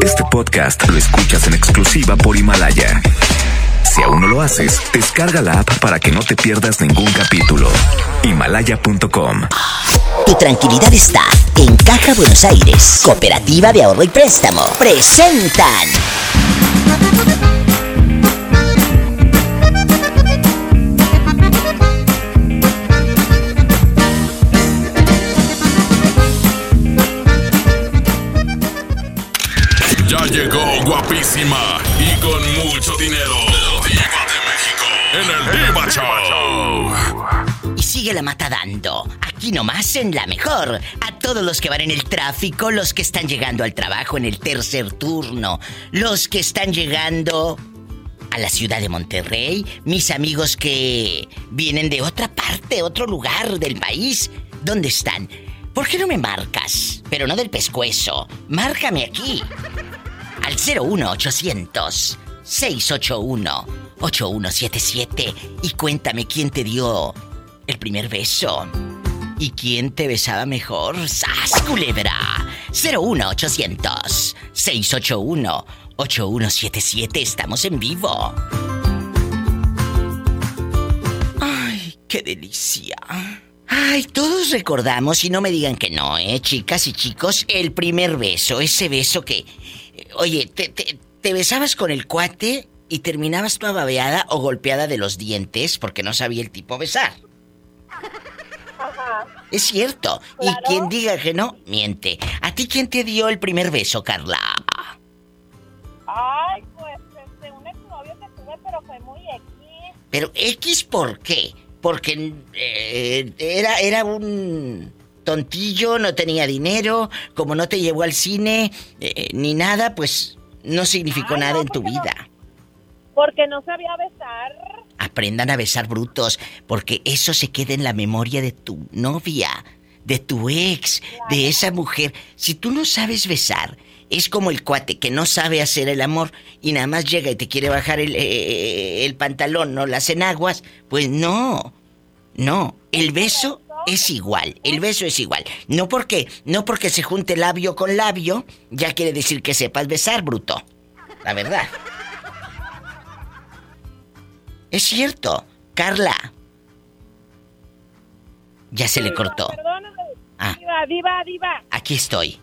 Este podcast lo escuchas en exclusiva por Himalaya. Si aún no lo haces, descarga la app para que no te pierdas ningún capítulo. Himalaya.com Tu tranquilidad está en Caja Buenos Aires. Cooperativa de Ahorro y Préstamo. Presentan. Y con mucho dinero. Diva de México. En el. Y sigue la mata dando. Aquí nomás en la mejor. A todos los que van en el tráfico, los que están llegando al trabajo en el tercer turno, los que están llegando a la ciudad de Monterrey, mis amigos que vienen de otra parte, otro lugar del país. ¿Dónde están? ¿Por qué no me marcas? Pero no del pescuezo. Márcame aquí. Al 01800 681 8177 y cuéntame quién te dio el primer beso. ¿Y quién te besaba mejor? ¡Sas, culebra! 01800 681 8177 Estamos en vivo. ¡Ay, qué delicia! Ay, todos recordamos, y no me digan que no, ¿eh? Chicas y chicos, el primer beso, ese beso que... Oye, te, te- te besabas con el cuate y terminabas toda babeada o golpeada de los dientes porque no sabía el tipo besar. Es cierto. Y quien diga que no, miente. ¿A ti quién te dio el primer beso, Carla? Ay, pues este, un exnovio que tuve, pero fue muy X. Pero X, ¿por qué? Porque eh, era, era un tontillo, no tenía dinero, como no te llevó al cine eh, ni nada, pues no significó Ay, nada no, en tu no- vida. Porque no sabía besar. Aprendan a besar brutos, porque eso se queda en la memoria de tu novia, de tu ex, de esa mujer. Si tú no sabes besar, es como el cuate que no sabe hacer el amor y nada más llega y te quiere bajar el, eh, el pantalón, no las enaguas. Pues no, no. El beso es igual, el beso es igual. No porque, no porque se junte labio con labio, ya quiere decir que sepas besar, bruto. La verdad. Es cierto, Carla. Ya se le cortó. Perdóname. Ah. Diva, diva, diva. Aquí estoy.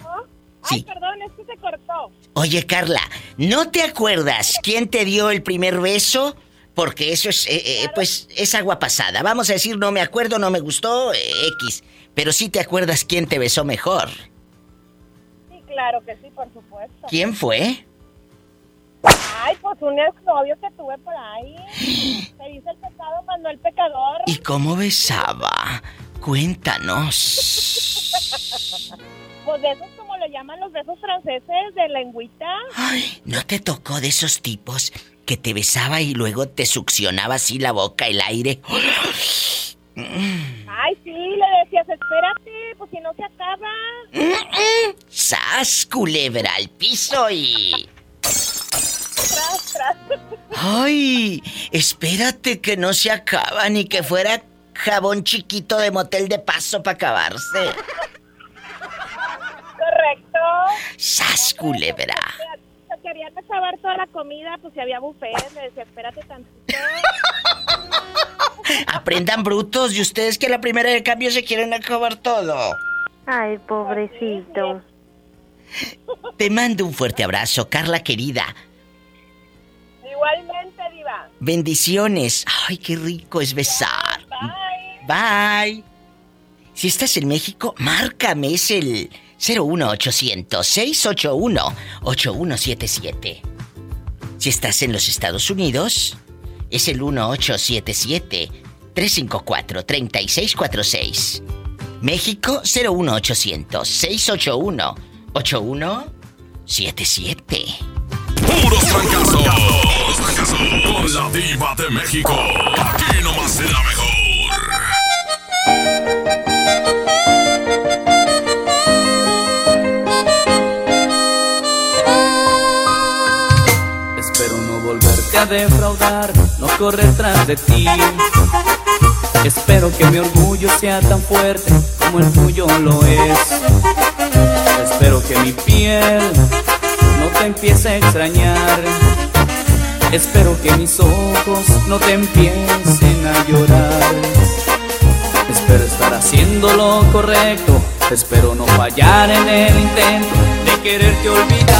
¿No? Sí. Ay, perdón, es que se cortó. Oye, Carla, ¿no te acuerdas quién te dio el primer beso? Porque eso es, eh, eh, pues, es agua pasada. Vamos a decir, no me acuerdo, no me gustó, eh, X. Pero sí te acuerdas quién te besó mejor. Sí, claro que sí, por supuesto. ¿Quién fue? Ay, pues un exnovio que tuve por ahí. Se dice el pecado, mandó el pecador. ¿Y cómo besaba? Cuéntanos. Pues de esos como lo llaman los besos franceses de lengüita. Ay, ¿no te tocó de esos tipos que te besaba y luego te succionaba así la boca, el aire? Ay, sí, le decías, espérate, pues si no se acaba. ¡Sas, culebra al piso y... Tras, tras. ¡Ay! Espérate que no se acaba ni que fuera jabón chiquito de motel de paso para acabarse. Correcto. ¡Sas, culebra! Querían acabar toda la comida, pues si había buffet, le decía, espérate tantito. Aprendan brutos y ustedes que a la primera de cambio se quieren acabar todo. Ay, pobrecito. Te mando un fuerte abrazo, Carla querida. Igualmente, Diva. Bendiciones. Ay, qué rico es besar. Bye. Bye. Si estás en México, márcame. Es el 01800-681-8177. Si estás en los Estados Unidos, es el 1877-354-3646. México, 01800-681-8177. Puros fracasos. Puros fracasos. Con la diva de México. Aquí nomás la mejor. A defraudar, no correr tras de ti. Espero que mi orgullo sea tan fuerte como el tuyo lo es. Espero que mi piel empiece a extrañar. Espero que mis ojos no te empiecen a llorar. Espero estar haciendo lo correcto. Espero no fallar en el intento de quererte olvidar.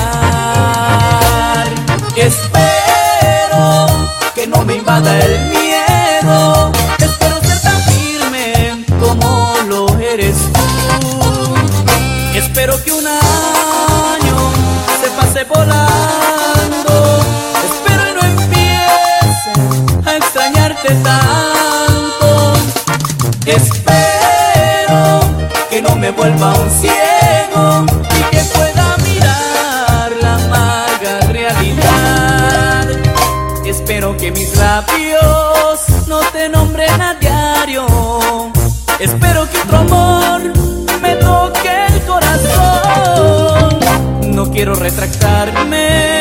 Espero que no me invada el miedo. Espero ser tan firme como lo eres tú. Espero que un año se pase volando. Espero y no empiece a extrañarte tanto. Espero que no me vuelva un ciego quiero retractarme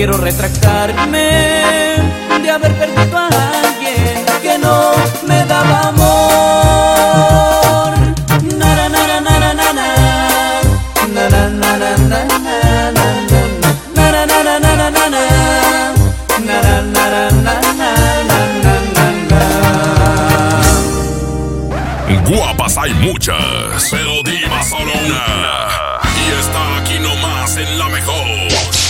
quiero retractarme de haber perdido a alguien que no me daba amor. Nara, nara, nara, nara. Nara, nara, nara, nara. Nara, nara, nara, nara. Nara, nara, Guapas hay muchas, pero diva solo una. Y está aquí nomás en la mejor.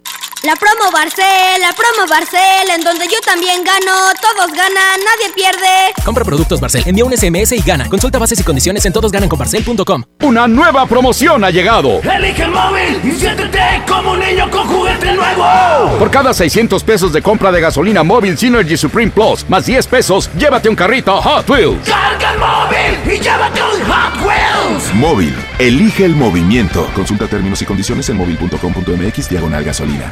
La promo Barcel, la promo Barcel, en donde yo también gano, todos ganan, nadie pierde. Compra productos Barcel, envía un SMS y gana. Consulta bases y condiciones en todosgananconbarcel.com. Una nueva promoción ha llegado. Elige el móvil y siéntete como un niño con juguete nuevo. Por cada 600 pesos de compra de gasolina móvil Synergy Supreme Plus, más 10 pesos, llévate un carrito Hot Wheels. Carga el móvil y llévate un Hot Wheels. Móvil, elige el movimiento. Consulta términos y condiciones en móvil.com.mx diagonal gasolina.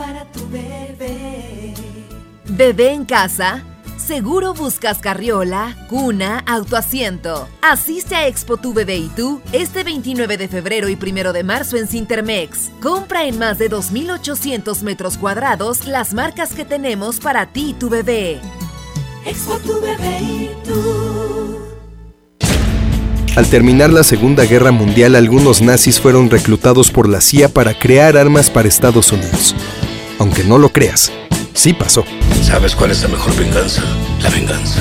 Para tu bebé. Bebé en casa. Seguro buscas carriola, cuna, autoasiento. Asiste a Expo Tu Bebé y tú este 29 de febrero y 1 de marzo en Cintermex. Compra en más de 2.800 metros cuadrados las marcas que tenemos para ti y tu bebé. Expo tu bebé y tú. Al terminar la Segunda Guerra Mundial, algunos nazis fueron reclutados por la CIA para crear armas para Estados Unidos. Aunque no lo creas, sí pasó. ¿Sabes cuál es la mejor venganza? La venganza.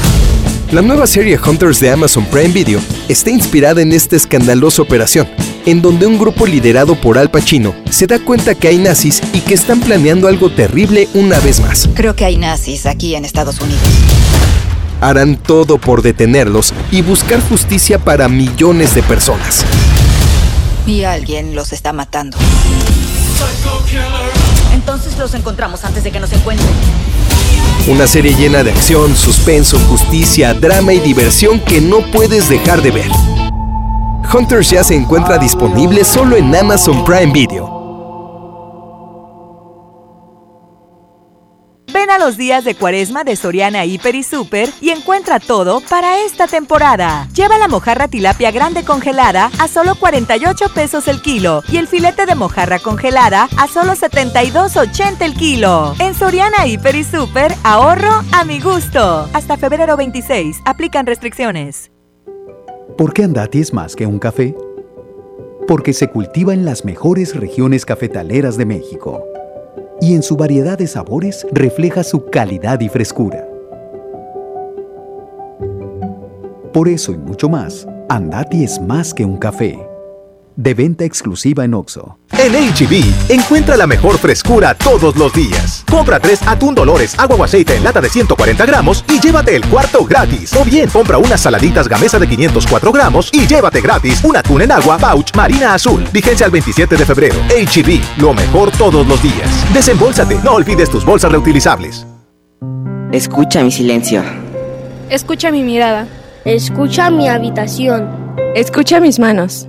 La nueva serie Hunters de Amazon Prime Video está inspirada en esta escandalosa operación, en donde un grupo liderado por Al Pacino se da cuenta que hay nazis y que están planeando algo terrible una vez más. Creo que hay nazis aquí en Estados Unidos. Harán todo por detenerlos y buscar justicia para millones de personas. Y alguien los está matando. Entonces los encontramos antes de que nos encuentren. Una serie llena de acción, suspenso, justicia, drama y diversión que no puedes dejar de ver. Hunters ya se encuentra disponible solo en Amazon Prime Video. Ven a los días de cuaresma de Soriana Hiper y Super y encuentra todo para esta temporada. Lleva la mojarra tilapia grande congelada a solo 48 pesos el kilo y el filete de mojarra congelada a solo 72.80 el kilo. En Soriana Hiper y Super, ahorro a mi gusto. Hasta febrero 26, aplican restricciones. ¿Por qué Andati es más que un café? Porque se cultiva en las mejores regiones cafetaleras de México y en su variedad de sabores refleja su calidad y frescura. Por eso y mucho más, Andati es más que un café. De venta exclusiva en Oxo. En HB, encuentra la mejor frescura todos los días. Compra tres atún Dolores, agua o aceite en lata de 140 gramos y llévate el cuarto gratis. O bien, compra unas saladitas gamesa de 504 gramos y llévate gratis un atún en agua Pouch Marina Azul. Vigencia al 27 de febrero. HB, lo mejor todos los días. Desembolsate, no olvides tus bolsas reutilizables. Escucha mi silencio. Escucha mi mirada. Escucha mi habitación. Escucha mis manos.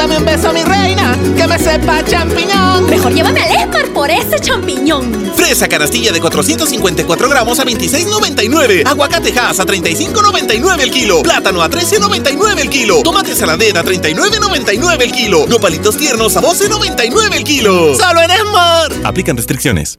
Dame un beso, mi reina, que me sepa champiñón. Mejor llévame al Esmar por ese champiñón. Fresa canastilla de 454 gramos a 26,99. Aguacate Hass a 35,99 el kilo. Plátano a 13,99 el kilo. Tomate saladera a 39,99 el kilo. Nopalitos tiernos a 12,99 el kilo. ¡Solo en Esmar! Aplican restricciones.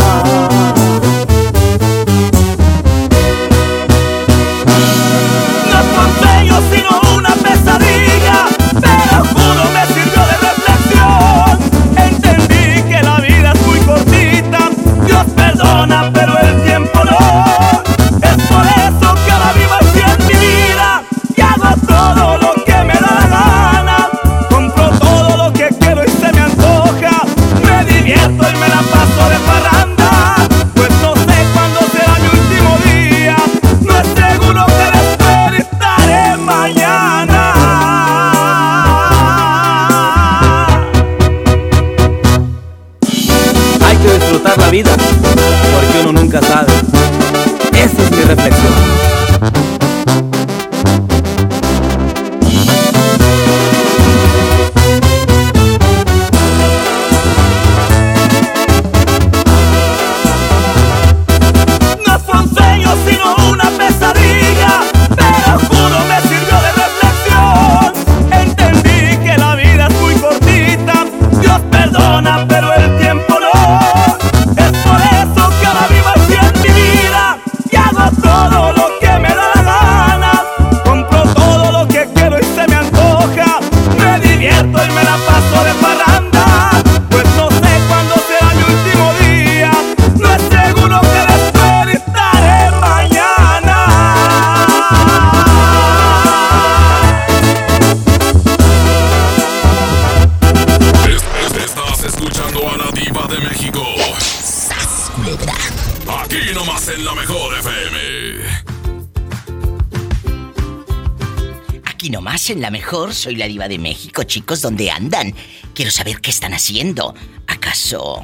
La mejor, soy la diva de México, chicos, ¿dónde andan? Quiero saber qué están haciendo. ¿Acaso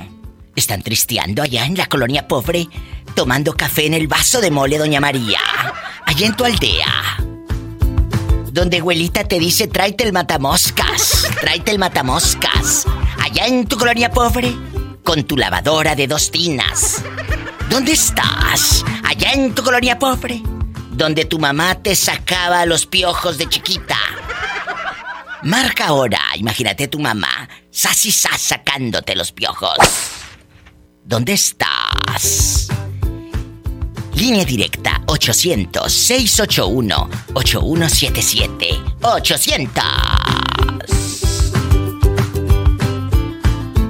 están tristeando allá en la colonia pobre? Tomando café en el vaso de mole, doña María. Allá en tu aldea. Donde abuelita te dice, tráete el matamoscas, tráete el matamoscas. Allá en tu colonia pobre, con tu lavadora de dos tinas. ¿Dónde estás? Allá en tu colonia pobre, donde tu mamá te sacaba los piojos de chiquita. Marca ahora, imagínate tu mamá, sas y sas sacándote los piojos. ¿Dónde estás? Línea directa 800-681-8177. 800.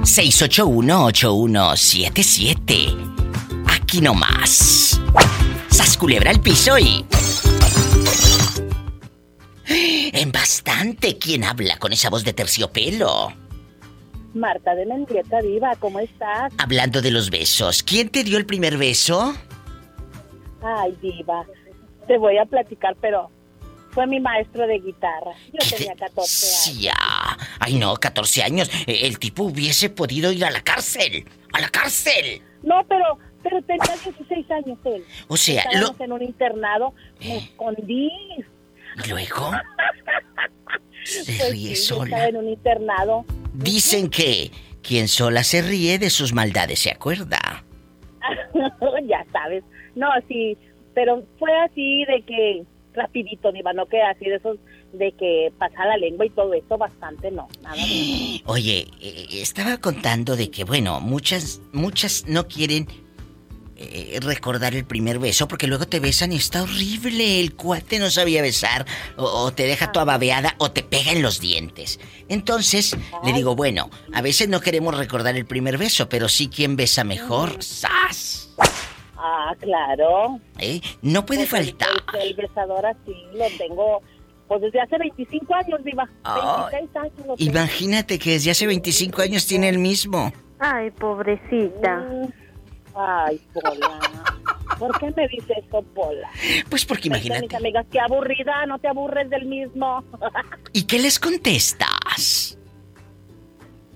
681-8177. Aquí nomás. Sas culebra al piso y... En bastante, ¿quién habla con esa voz de terciopelo? Marta de Mendieta Viva, ¿cómo estás? Hablando de los besos, ¿quién te dio el primer beso? Ay, Diva, te voy a platicar, pero fue mi maestro de guitarra. Yo tenía 14 años. Sí, ya. Ay, no, 14 años. E, El tipo hubiese podido ir a la cárcel. ¡A la cárcel! No, pero, pero tenía 16 años él. O sea, Estábamos lo- en un internado, me escondí. ¿Y luego? Se Pues ríe sí, sola. Estaba en un internado. Dicen que quien sola se ríe de sus maldades se acuerda. ya sabes. No, sí, pero fue así de que rapidito, Diva, no que así de esos de que pasa la lengua y todo eso, bastante no, nada. Oye, eh, estaba contando de que, bueno, muchas, muchas no quieren eh, recordar el primer beso porque luego te besan y está horrible. El cuate no sabía besar, o, o te deja toda babeada, o te pega en los dientes. Entonces, le digo, bueno, a veces no queremos recordar el primer beso, pero sí quién besa mejor. ¡Sas! Ah, claro. ¿Eh? No puede Pues faltar. El, el besador así lo tengo, pues desde hace 25 años, Diva. Ay, 26 años lo tengo. Imagínate que desde hace 25 años tiene el mismo. Ay, pobrecita. Ay, Pola. ¿Por qué me dices eso, Pola? Pues porque imagínate. Mis amigas, qué aburrida, no te aburres del mismo. ¿Y qué les contestas?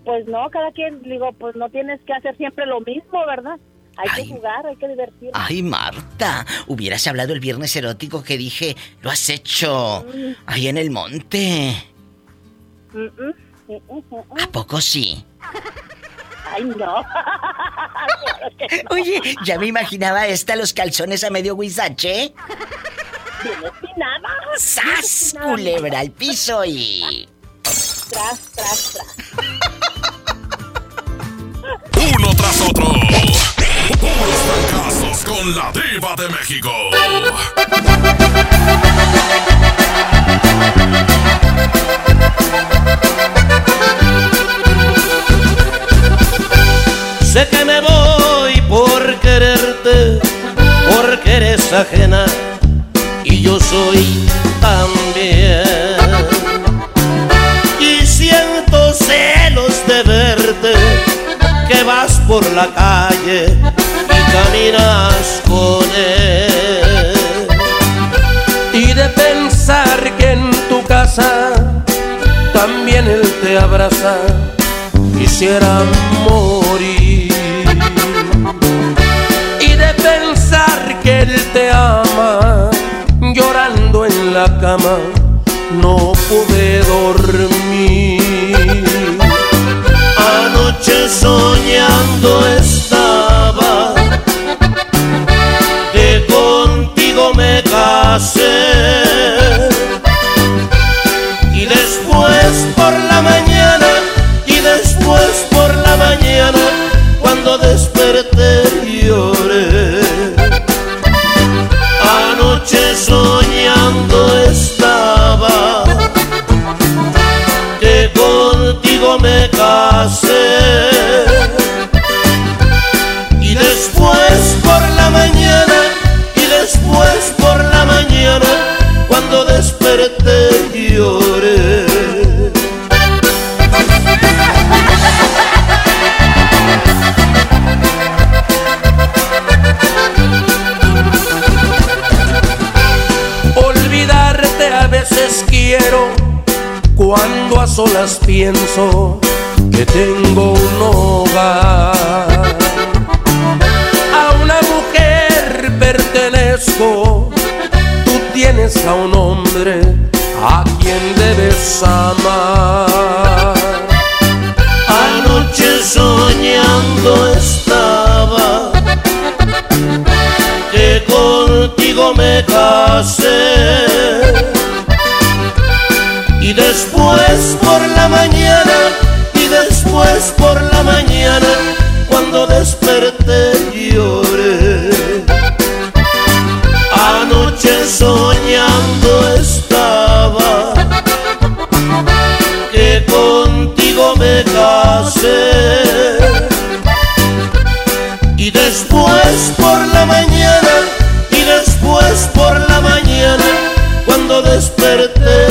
pues no, cada quien, digo, pues no tienes que hacer siempre lo mismo, ¿verdad? Hay que jugar, hay que divertirse. Ay, Marta, hubieras hablado el viernes erótico que dije, lo has hecho ahí en el monte. Mm, mm, mm, mm, mm. ¿A poco sí? Ay, no. Claro que no. Oye, ya me imaginaba esta los calzones a medio guisache. Bien espinada. ¡Sas! Culebra al piso y. Tras, tras, tras. Uno tras otro. Puros fracasos con la diva de México. Sé que me voy por quererte, porque eres ajena y yo soy también. Y siento celos de verte, que vas por la calle y caminas con él. Y de pensar que en tu casa también él te abraza quisiera morir pensar que él te ama llorando en la cama no pude dormir. Anoche soñando estaba que contigo me casé anoche soñando estaba. Que contigo me casé. Y después por la mañana y después por la mañana cuando desperté lloré solas pienso que tengo un hogar. A una mujer pertenezco, tú tienes a un hombre a quien debes amar. Anoche soñando estaba que contigo me casé y después por la mañana y después por la mañana cuando desperté lloré. Anoche soñando estaba que contigo me casé. Y después por la mañana y después por la mañana cuando desperté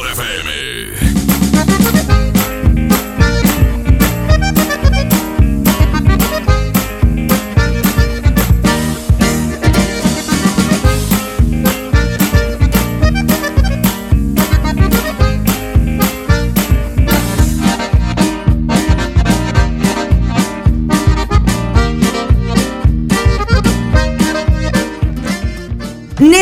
mejor FM.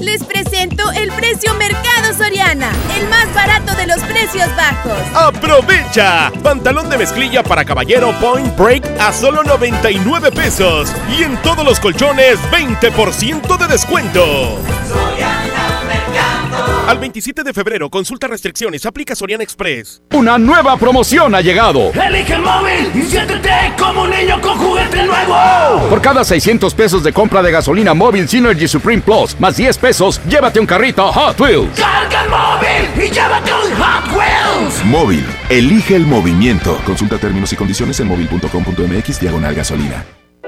Les presento el precio Mercado Soriana, el más barato de los precios bajos. ¡Aprovecha! Pantalón de mezclilla para caballero Point Break a solo 99 pesos. Y en todos los colchones, 20% de descuento. Al 27 de febrero, consulta restricciones, aplica Soriana Express. Una nueva promoción ha llegado. Elige el móvil y siéntete como un niño con juguete nuevo. Por cada 600 pesos de compra de gasolina móvil Synergy Supreme Plus, más 10 pesos, llévate un carrito Hot Wheels. Carga el móvil y llévate un Hot Wheels. Móvil, elige el movimiento. Consulta términos y condiciones en móvil.com.mx diagonal gasolina.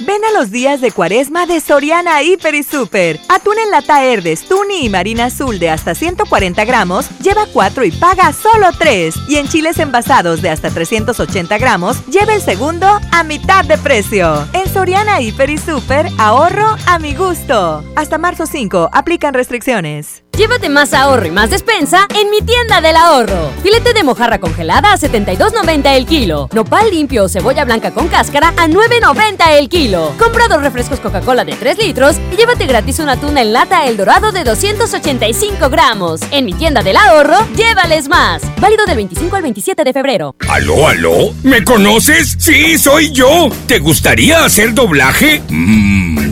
Ven a los días de cuaresma de Soriana Hiper y Super. Atún en lata Herdes, Tuni y Marina Azul de hasta 140 gramos, lleva 4 y paga solo 3. Y en chiles envasados de hasta 380 gramos, lleva el segundo a mitad de precio. En Soriana Hiper y Super, ahorro a mi gusto. Hasta marzo 5, aplican restricciones. Llévate más ahorro y más despensa en mi tienda del ahorro. Filete de mojarra congelada a 72.90 el kilo. Nopal limpio o cebolla blanca con cáscara a 9.90 el kilo. Compra dos refrescos Coca-Cola de 3 litros y llévate gratis una tuna en lata El Dorado de 285 gramos. En mi tienda del ahorro, llévales más. Válido del 25 al 27 de febrero. ¿Aló, aló? ¿Me conoces? Sí, soy yo. ¿Te gustaría hacer doblaje? Mmm,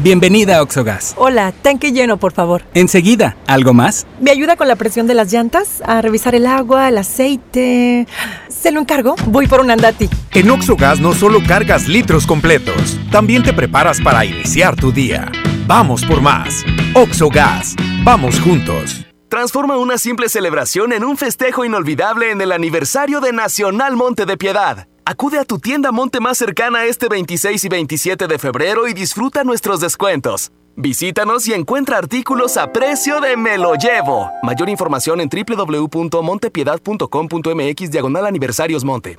Bienvenida a Oxogas. Hola, tanque lleno, por favor. Enseguida, ¿algo más? ¿Me ayuda con la presión de las llantas? A revisar el agua, el aceite. Se lo encargo. Voy por un andati. En Oxogas no solo cargas litros completos, también te preparas para iniciar tu día. Vamos por más. Oxogas. Vamos juntos. Transforma una simple celebración en un festejo inolvidable en el aniversario de Nacional Monte de Piedad. Acude a tu tienda Monte más cercana este 26 y 27 de febrero y disfruta nuestros descuentos. Visítanos y encuentra artículos a precio de Me lo llevo. Mayor información en www.montepiedad.com.mx diagonal aniversarios Monte.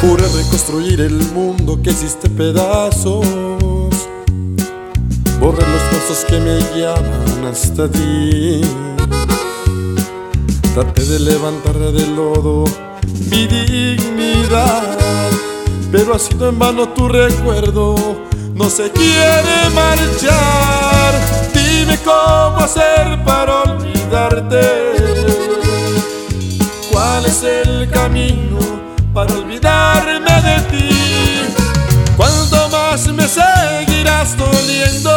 Juré reconstruir el mundo que hiciste pedazos borrar los pasos que me llaman hasta ti. Traté de levantar del lodo mi dignidad, pero ha sido en vano tu recuerdo, no se quiere marchar. Dime cómo hacer para olvidarte. ¿Cuál es el para olvidarme de ti? ¿Cuánto más me seguirás doliendo?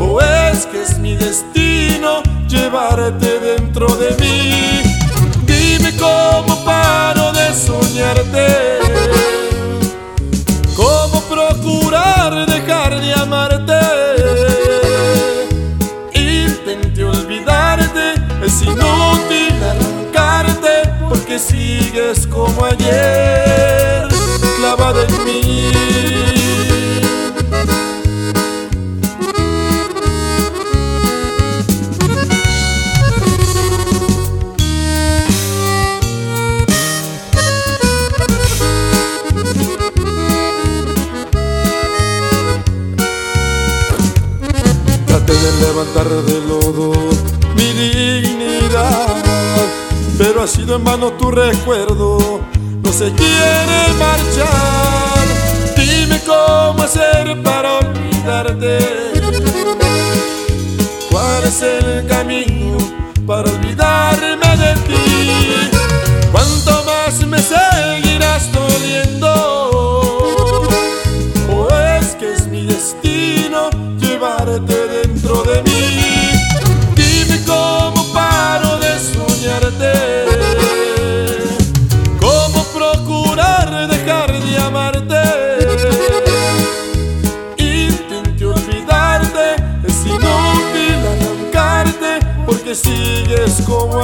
¿O es que es mi destino llevarte dentro de mí? Dime cómo paro de soñarte. Sigues como ayer, clavada en mí. Traté de levantar del lodo mi dignidad, pero ha sido en vano tu recuerdo, no se quiere marchar. Dime cómo hacer para olvidarte. ¿Cuál es el camino para olvidarme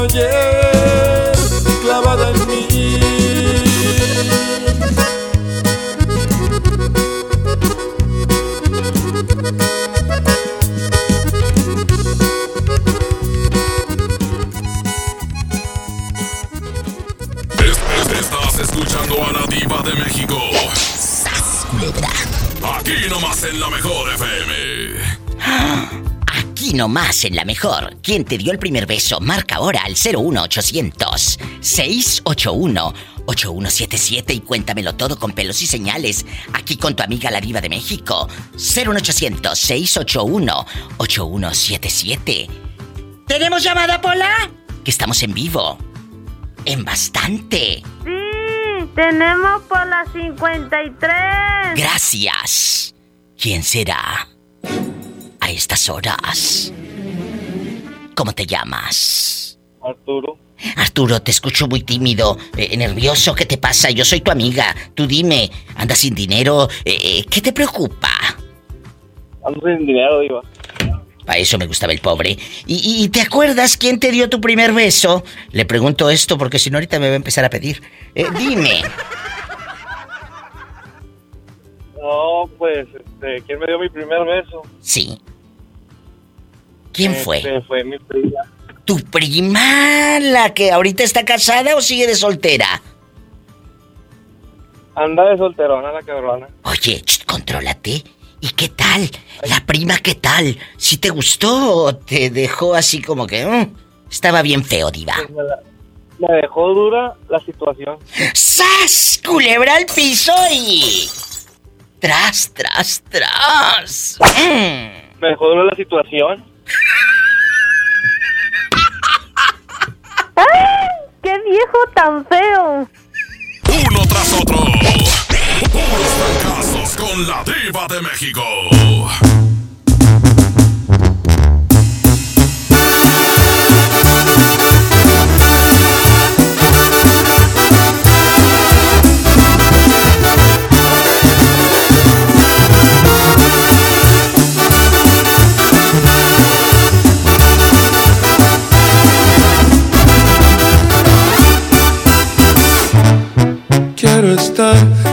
como nomás en la mejor. ¿Quién te dio el primer beso? Marca ahora al 01800 681 8177 y cuéntamelo todo con pelos y señales. Aquí con tu amiga la diva de México. 01800 681 8177. ¿Tenemos llamada, Pola? que estamos en vivo. En bastante. Sí, tenemos por las 53. Gracias. ¿Quién será? A estas horas. ¿Cómo te llamas? Arturo. Arturo, te escucho muy tímido, eh, nervioso. ¿Qué te pasa? Yo soy tu amiga. Tú dime, ¿andas sin dinero? Eh, eh, ¿Qué te preocupa? Ando sin dinero, Diva. Para eso me gustaba el pobre. ¿Y, y te acuerdas quién te dio tu primer beso? Le pregunto esto porque si no ahorita me va a empezar a pedir. Eh, dime. No, pues, este, ¿quién me dio mi primer beso? Sí. ¿Quién fue? Este, fue mi prima. ¿Tu prima, la que ahorita está casada o sigue de soltera? Anda de solterona la cabrona. Oye, ch, contrólate. ¿Y qué tal? La prima, ¿qué tal? ¿Si te gustó o te dejó así como que... mm, estaba bien feo, diva? Pues me, dejó dura la situación. ¡Sas! Culebra al piso y... Tras, tras, tras. Mm. Me dejó dura la situación. ¡Qué viejo tan feo! Uno tras otro. Puros fracasos con la diva de México.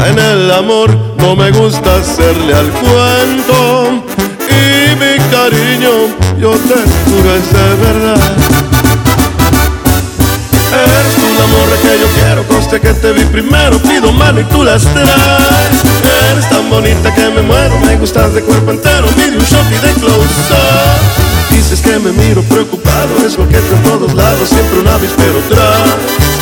En el amor no me gusta hacerle al cuento y mi cariño yo te juro es de verdad. Eres tú la que yo quiero, conste que te vi primero, pido mano y tú las traes. Eres tan bonita que me muero, me gustas de cuerpo entero, mide un shot y de close up. Dices que me miro preocupado, es lo en todos lados, siempre un avispero tras.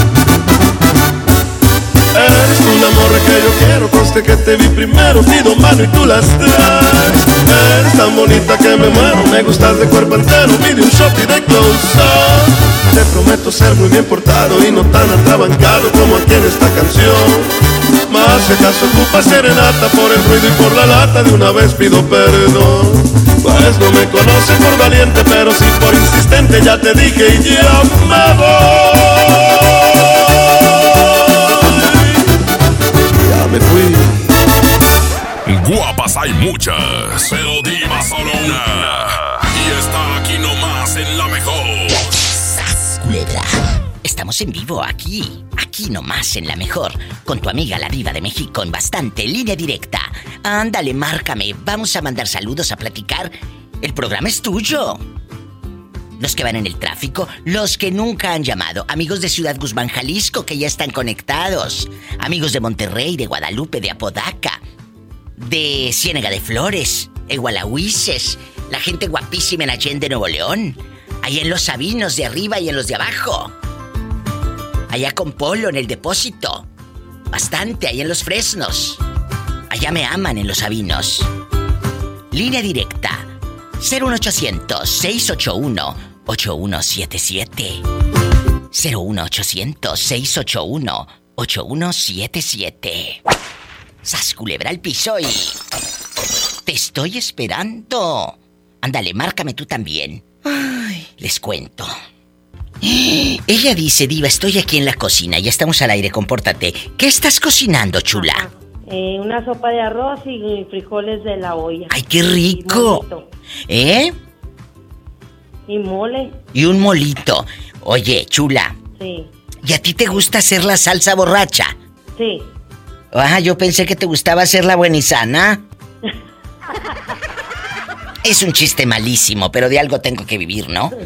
Tú la morra que yo quiero, conste que te vi primero, pido mano y tú las traes. Eres tan bonita que me muero, me gustas de cuerpo entero, pide un shot y de close up. Te prometo ser muy bien portado y no tan atrabancado como aquí en esta canción. Más si acaso ocupa serenata por el ruido y por la lata, de una vez pido perdón. Pues no me conoce por valiente, pero sí por insistente, ya te dije y ya me voy. Me fui. Guapas hay muchas, pero diva solo una. Y está aquí nomás en la mejor. Estamos en vivo aquí, aquí nomás en la mejor, con tu amiga la diva de México en bastante línea directa. Ándale, márcame, vamos a mandar saludos a platicar. El programa es tuyo. Los que van en el tráfico, los que nunca han llamado, amigos de Ciudad Guzmán, Jalisco, que ya están conectados, amigos de Monterrey, de Guadalupe, de Apodaca, de Ciénega de Flores, Egualahuises, la gente guapísima en Allende, Nuevo León, allá en los Sabinos de arriba y en los de abajo, allá con Polo en el depósito, bastante, allá en los Fresnos, Allá me aman en los Sabinos. Línea directa 01800 681 8177. 01800 681 8177. Sas culebra al piso y. Te estoy esperando. Ándale, márcame tú también. Ay, les cuento. Ella dice, Diva, estoy aquí en la cocina, ya estamos al aire, compórtate. ¿Qué estás cocinando, chula? Eh, una sopa de arroz y frijoles de la olla. ¡Ay, qué rico! ¿Eh? Y mole. Y un molito. Oye, chula. Sí. ¿Y a ti te gusta hacer la salsa borracha? Sí. Ah, yo pensé que te gustaba hacer la buena y sana. es un chiste malísimo, pero de algo tengo que vivir, ¿no?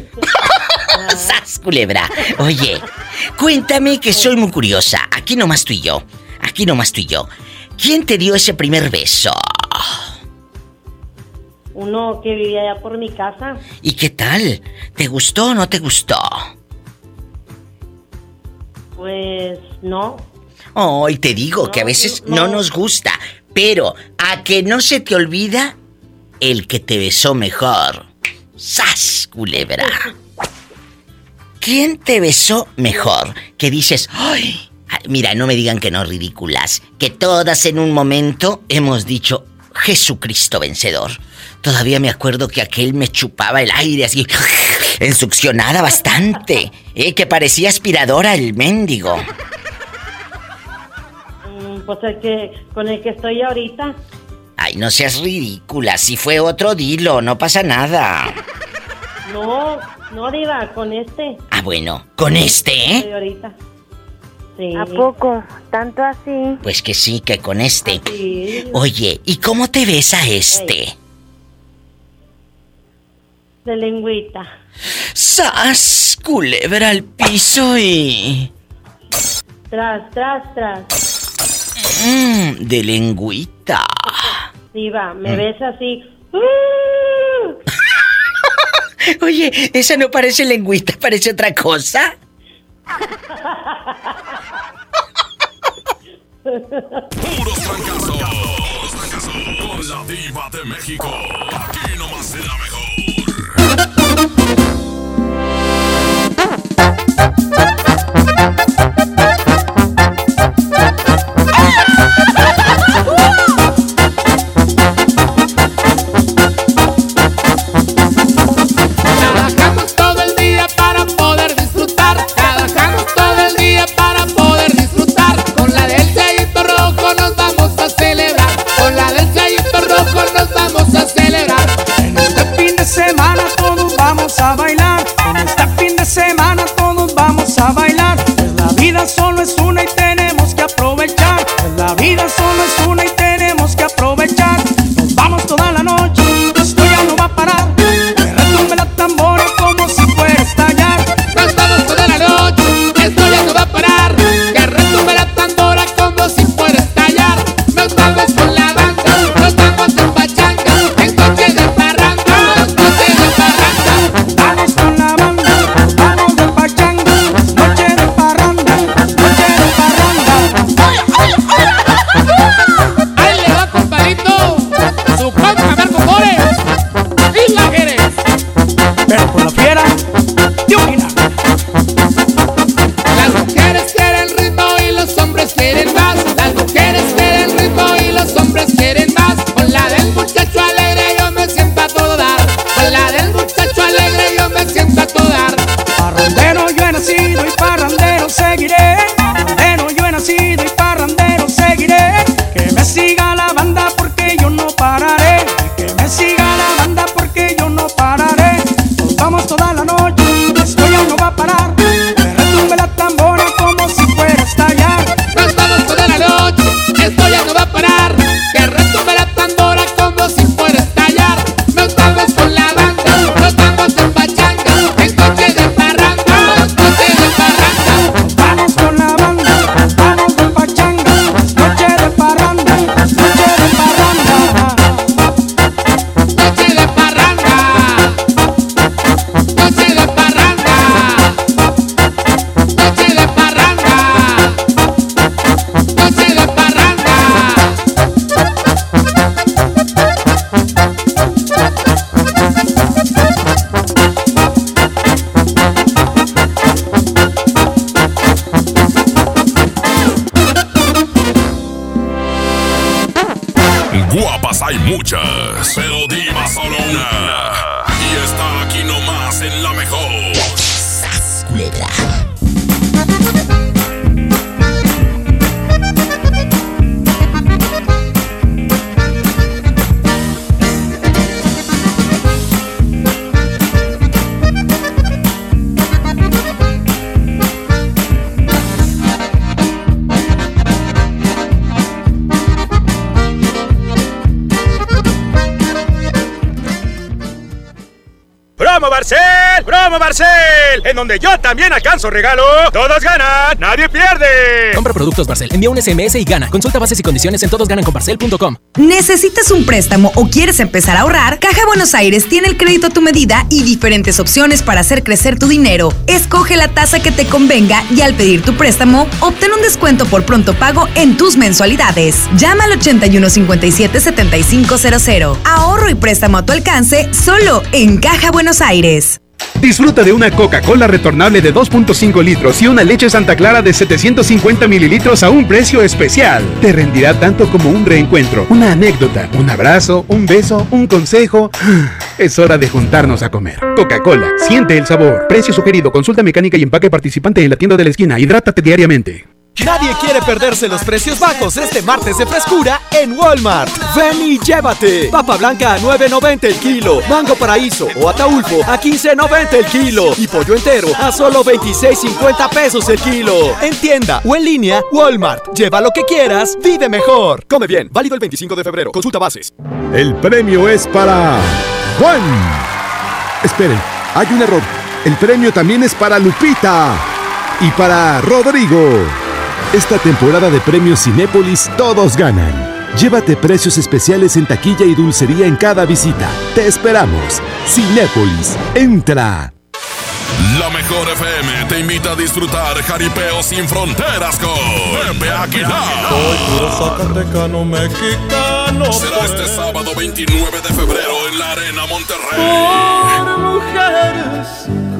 ¡Sas, culebra! Oye, cuéntame que soy muy curiosa. Aquí nomás tú y yo. Aquí nomás tú y yo. ¿Quién te dio ese primer beso? Uno que vivía allá por mi casa. ¿Y qué tal? ¿Te gustó o no te gustó? Pues no. Oh, y te digo que a veces no. nos gusta, pero a que no se te olvida el que te besó mejor. ¡Sas, culebra! ¿Quién te besó mejor? Que dices, ¡ay! Mira, no me digan que no ridículas, que todas en un momento hemos dicho, Jesucristo vencedor. Todavía me acuerdo que aquel me chupaba el aire así, ensuccionada bastante, ¿eh? que parecía aspiradora el mendigo. Mm, Pues el que, con el que estoy ahorita. Ay, no seas ridícula, si fue otro, dilo, no pasa nada. No, no, Diva, con este. Ah, bueno, con este, Estoy ¿eh? ahorita. Sí. ¿A poco? ¿Tanto así? Pues que sí, que con este. Sí. Oye, ¿y cómo te ves a este? De lengüita. ¡Sas! Culebra al piso y. Tras, tras, tras. Mmm, de lengüita. Diva, me Mm. ves así. ¡Uh! Oye, esa no parece lengüita, parece otra cosa. Puros fracasos. Con la diva de México. Aquí nomás en la mejor. Trabajamos ¡Promo Barcel! En donde yo también alcanzo regalo. Todos ganan, nadie pierde. Compra productos Barcel, envía un SMS y gana. Consulta bases y condiciones en todosgananconbarcel.com. ¿Necesitas un préstamo o quieres empezar a ahorrar? Caja Buenos Aires tiene el crédito a tu medida y diferentes opciones para hacer crecer tu dinero. Escoge la tasa que te convenga y al pedir tu préstamo, obtén un descuento por pronto pago en tus mensualidades. Llama al 8157 7500. Ahorro y préstamo a tu alcance solo en Caja Buenos Aires. Disfruta de una Coca-Cola retornable de 2.5 litros y una leche Santa Clara de 750 mililitros a un precio especial. Te rendirá tanto como un reencuentro, una anécdota, un abrazo, un beso, un consejo. Es hora de juntarnos a comer. Coca-Cola, siente el sabor. Precio sugerido, consulta mecánica y empaque participante en la tienda de la esquina. Hidrátate diariamente. Nadie quiere perderse los precios bajos este martes de frescura en Walmart. Ven y llévate. Papa blanca a 9.90 el kilo. Mango paraíso o ataulfo a 15.90 el kilo. Y pollo entero a solo 26.50 pesos el kilo. En tienda o en línea, Walmart. Lleva lo que quieras, vive mejor. Come bien, válido el 25 de febrero. Consulta bases. El premio es para Juan. Esperen, hay un error. El premio también es para Lupita y para Rodrigo. Esta temporada de premios Cinépolis todos ganan. Llévate precios especiales en taquilla y dulcería en cada visita. Te esperamos. Cinépolis, entra. La mejor FM te invita a disfrutar jaripeo sin fronteras con Pepe Aguilar. Soy puro zacatecano mexicano. Será este sábado 29 de febrero en la Arena Monterrey. Por mujeres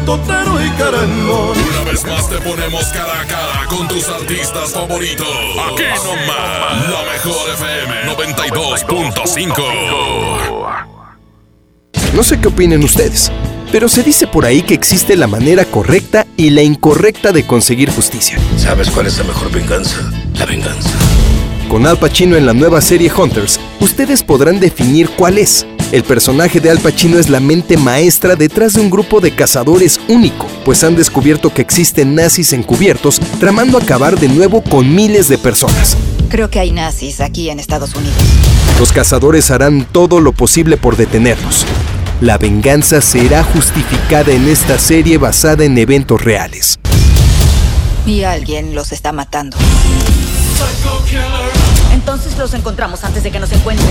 totero y querendón. Una vez más te ponemos cara a cara con tus artistas favoritos. Aquí nomás, la mejor FM 92.5. No sé qué opinen ustedes, pero se dice por ahí que existe la manera correcta y la incorrecta de conseguir justicia. ¿Sabes cuál es la mejor venganza? La venganza. Con Al Pacino en la nueva serie Hunters, ustedes podrán definir cuál es. El personaje de Al Pacino es la mente maestra detrás de un grupo de cazadores único, pues han descubierto que existen nazis encubiertos tramando acabar de nuevo con miles de personas. Creo que hay nazis aquí en Estados Unidos. Los cazadores harán todo lo posible por detenerlos. La venganza será justificada en esta serie basada en eventos reales. Y alguien los está matando. Entonces los encontramos antes de que nos encuentren.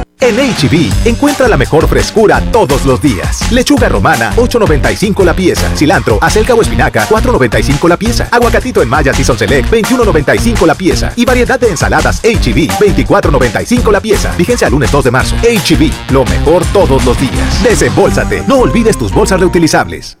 En HB, encuentra la mejor frescura todos los días. Lechuga romana, 8.95 la pieza. Cilantro, acelga o espinaca, 4.95 la pieza. Aguacatito en Maya Season Select, 21.95 la pieza. Y variedad de ensaladas HB, 24.95 la pieza. Fíjense al lunes 2 de marzo. HB, lo mejor todos los días. Desembolsate. No olvides tus bolsas reutilizables.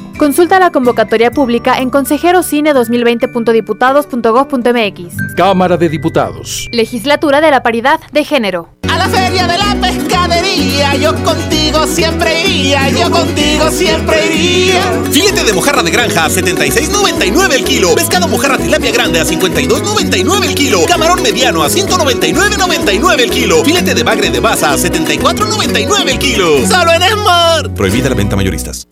Consulta la convocatoria pública en consejerocine2020.diputados.gov.mx. Cámara de Diputados. Legislatura de la Paridad de Género. A la feria de la pescadería, yo contigo siempre iría, yo contigo siempre iría. Filete de mojarra de granja a 76.99 el kilo. Pescado mojarra tilapia grande a 52.99 el kilo. Camarón mediano a 199.99 el kilo. Filete de bagre de baza a 74.99 el kilo. Solo en Esmar. Prohibida la venta mayoristas.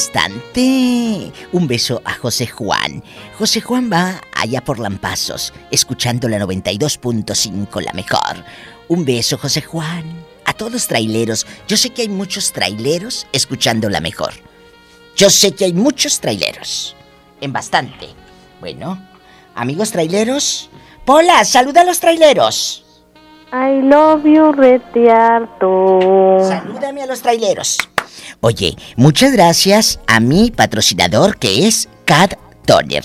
Bastante. Un beso a José Juan. José Juan va allá por Lampazos, escuchando la 92.5, la mejor. Un beso, José Juan. A todos los traileros. Yo sé que hay muchos traileros escuchando la mejor. Yo sé que hay muchos traileros. En bastante. Bueno, amigos traileros. Pola, saluda a los traileros. I love you, retiarto. Salúdame a los traileros. Oye, muchas gracias a mi patrocinador que es Cad Toner.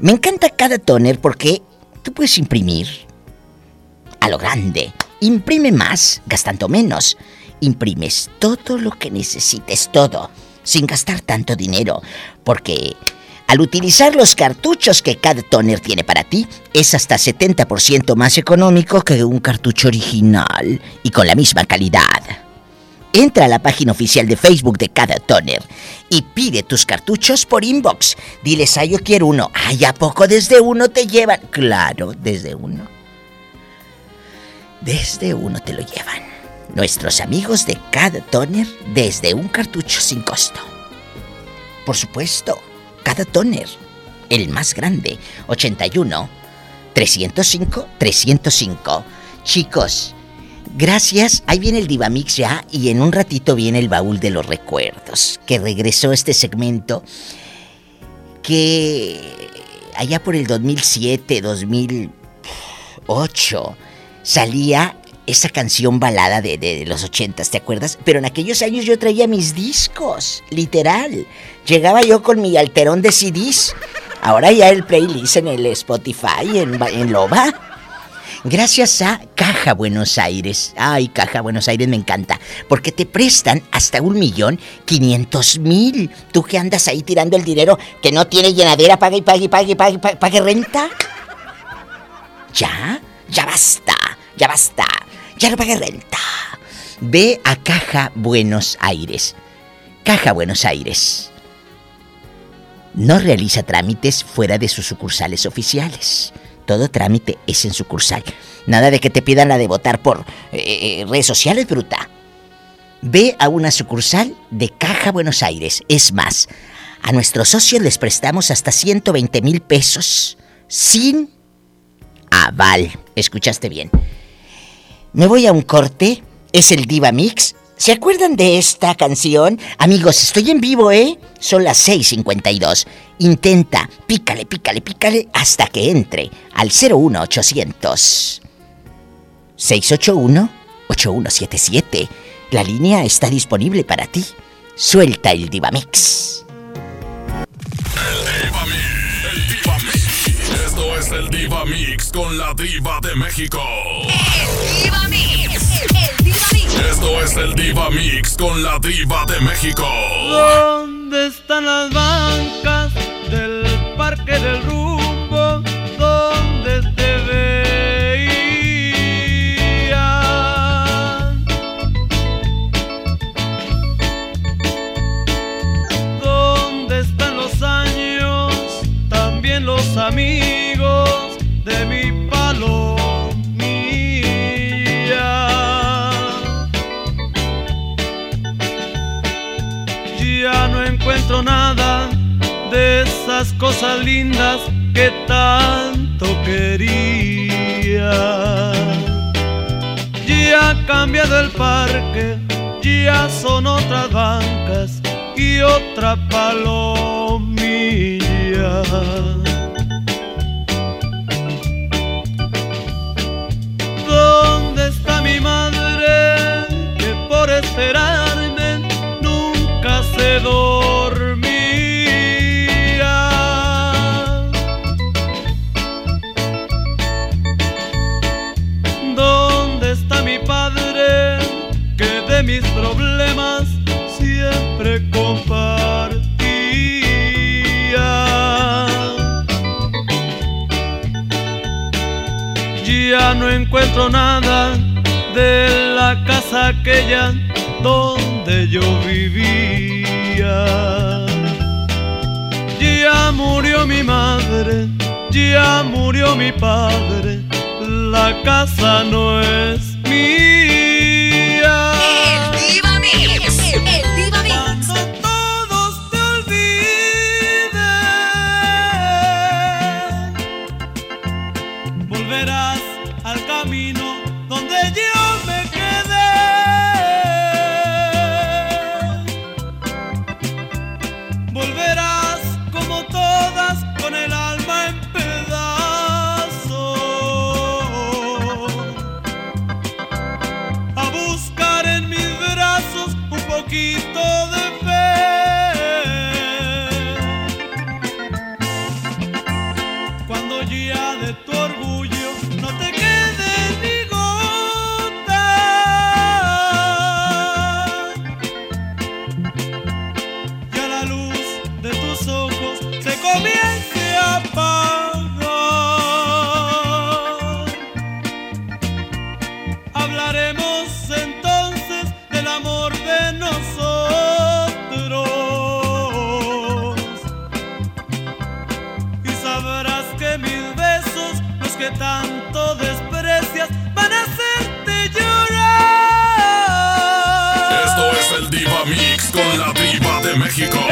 Me encanta Cad Toner porque tú puedes imprimir a lo grande. Imprime más, gastando menos. Imprimes todo lo que necesites, todo, sin gastar tanto dinero. Porque al utilizar los cartuchos que Cad Toner tiene para ti, es hasta 70% más económico que un cartucho original y con la misma calidad. Entra a la página oficial de Facebook de cada toner y pide tus cartuchos por inbox. Diles, ah, yo quiero uno. Ay, ¿a poco desde uno te llevan? Claro, desde uno. Desde uno te lo llevan. Nuestros amigos de cada toner desde un cartucho sin costo. Por supuesto, cada toner, el más grande, 81 305 305. Chicos, Gracias, ahí viene el Divamix ya y en un ratito viene el baúl de los recuerdos, que regresó este segmento que allá por el 2007, 2008 salía esa canción balada de, los ochentas, ¿te acuerdas? Pero en aquellos años yo traía mis discos, literal. Llegaba yo con mi alterón de CDs. Ahora ya el playlist en el Spotify, en, en Loba. Gracias a Caja Buenos Aires. Ay, Caja Buenos Aires me encanta. Porque te prestan hasta un millón quinientos mil. Tú que andas ahí tirando el dinero que no tiene llenadera, pague y pague y pague, pague, pague, pague renta. ¿Ya? Ya basta, ya basta. Ya no pague renta. Ve a Caja Buenos Aires. Caja Buenos Aires. No realiza trámites fuera de sus sucursales oficiales. Todo trámite es en sucursal. Nada de que te pidan la de votar por eh, redes sociales, bruta. Ve a una sucursal de Caja Buenos Aires. Es más, a nuestros socios les prestamos hasta 120 mil pesos sin aval. Escuchaste bien. Me voy a un corte. Es el Diva Mix. ¿Se acuerdan de esta canción? Amigos, estoy en vivo, ¿eh? Son las 6:52. Intenta, pícale, pícale, pícale hasta que entre al 01800 681 8177. La línea está disponible para ti. Suelta el Divamix. El Diva Mix, el Diva Mix. Esto es el Diva Mix con la Diva de México. El Diva Esto es el Diva Mix con la Diva de México. ¿Dónde están las bancas del Parque del Rumbo? Encuentro nada esas cosas lindas que tanto quería. Ya ha cambiado el parque, ya son otras bancas y otra palomilla. ¿Dónde está mi madre que por esperarme encuentro nada de la casa aquella donde yo vivía. Ya murió mi madre, ya murió mi padre, la casa no es mía. México.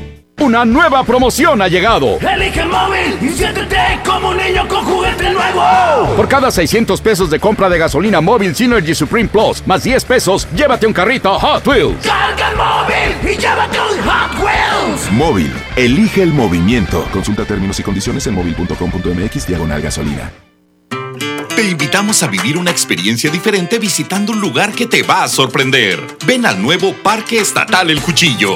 Una nueva promoción ha llegado. Elige el móvil y siéntete como un niño con juguete nuevo. Por cada 600 pesos de compra de gasolina móvil Synergy Supreme Plus, más 10 pesos, llévate un carrito Hot Wheels. Carga el móvil y llévate un Hot Wheels. Móvil, elige el movimiento. Consulta términos y condiciones en móvil.com.mx diagonal gasolina. Te invitamos a vivir una experiencia diferente visitando un lugar que te va a sorprender. Ven al nuevo Parque Estatal El Cuchillo.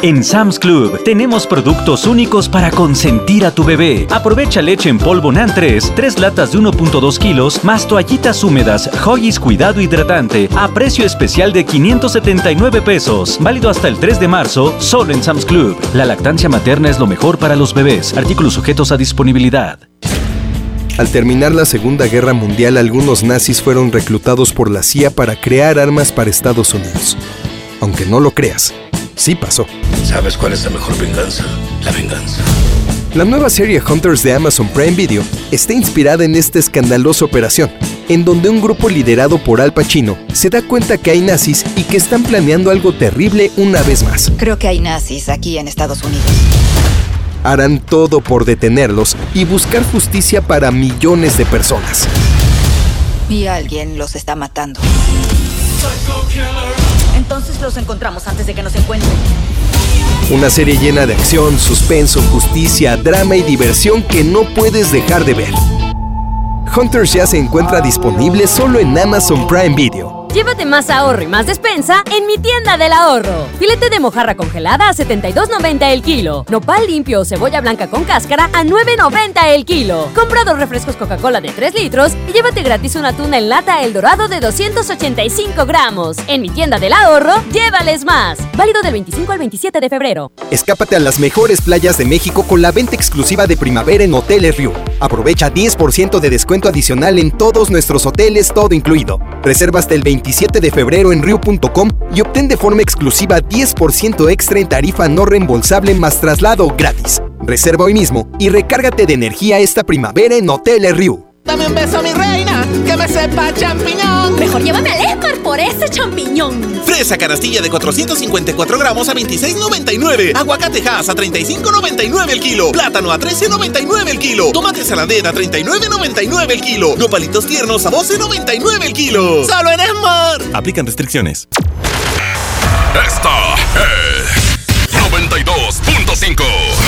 En Sam's Club tenemos productos únicos para consentir a tu bebé. Aprovecha leche en polvo NAN 3, 3 latas de 1.2 kilos, más toallitas húmedas Hoggies Cuidado Hidratante a precio especial de 579 pesos. Válido hasta el 3 de marzo, solo en Sam's Club. La lactancia materna es lo mejor para los bebés. Artículos sujetos a disponibilidad. Al terminar la Segunda Guerra Mundial, algunos nazis fueron reclutados por la CIA para crear armas para Estados Unidos. Aunque no lo creas, sí pasó. ¿Sabes cuál es la mejor venganza? La venganza. La nueva serie Hunters de Amazon Prime Video está inspirada en esta escandalosa operación, en donde un grupo liderado por Al Pacino se da cuenta que hay nazis y que están planeando algo terrible una vez más. Creo que hay nazis aquí en Estados Unidos. Harán todo por detenerlos y buscar justicia para millones de personas. Y alguien los está matando. Entonces los encontramos antes de que nos encuentren. Una serie llena de acción, suspenso, justicia, drama y diversión que no puedes dejar de ver. Hunters ya se encuentra disponible solo en Amazon Prime Video. Llévate más ahorro y más despensa en mi tienda del ahorro. Filete de mojarra congelada a 72.90 el kilo. Nopal limpio o cebolla blanca con cáscara a 9.90 el kilo. Compra dos refrescos Coca-Cola de 3 litros y llévate gratis una tuna en lata El Dorado de 285 gramos. En mi tienda del ahorro, llévales más. Válido del 25 al 27 de febrero. Escápate a las mejores playas de México con la venta exclusiva de primavera en Hoteles Riu. Aprovecha 10% de descuento adicional en todos nuestros hoteles, todo incluido. Reserva hasta el 27 de febrero en riu.com y obtén de forma exclusiva 10% extra en tarifa no reembolsable más traslado gratis. Reserva hoy mismo y recárgate de energía esta primavera en Hoteles Riu. Dame un beso, que me sepa champiñón. Mejor llévame al Esmar por ese champiñón. Fresa canastilla de 454 gramos a 26.99. Aguacate Hass a 35.99 el kilo. Plátano a 13.99 el kilo. Tomate saladera a 39.99 el kilo. Nopalitos tiernos a 12.99 el kilo. Solo en Esmar. Aplican restricciones. Esta es 92.5.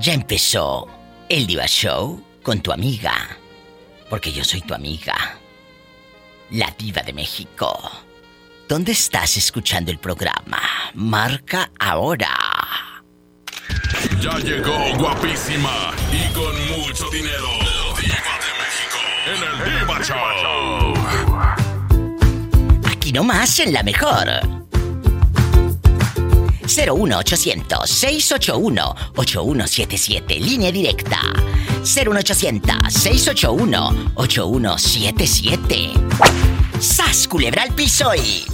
Ya empezó el Diva Show con tu amiga. Porque yo soy tu amiga. La Diva de México. ¿Dónde estás escuchando el programa? Marca ahora. Ya llegó guapísima y con mucho dinero. La diva de México. En el Diva Show. Aquí nomás en la mejor. 01800 681 8177 línea directa. 01800 681 8177. ¡Sas culebra al piso y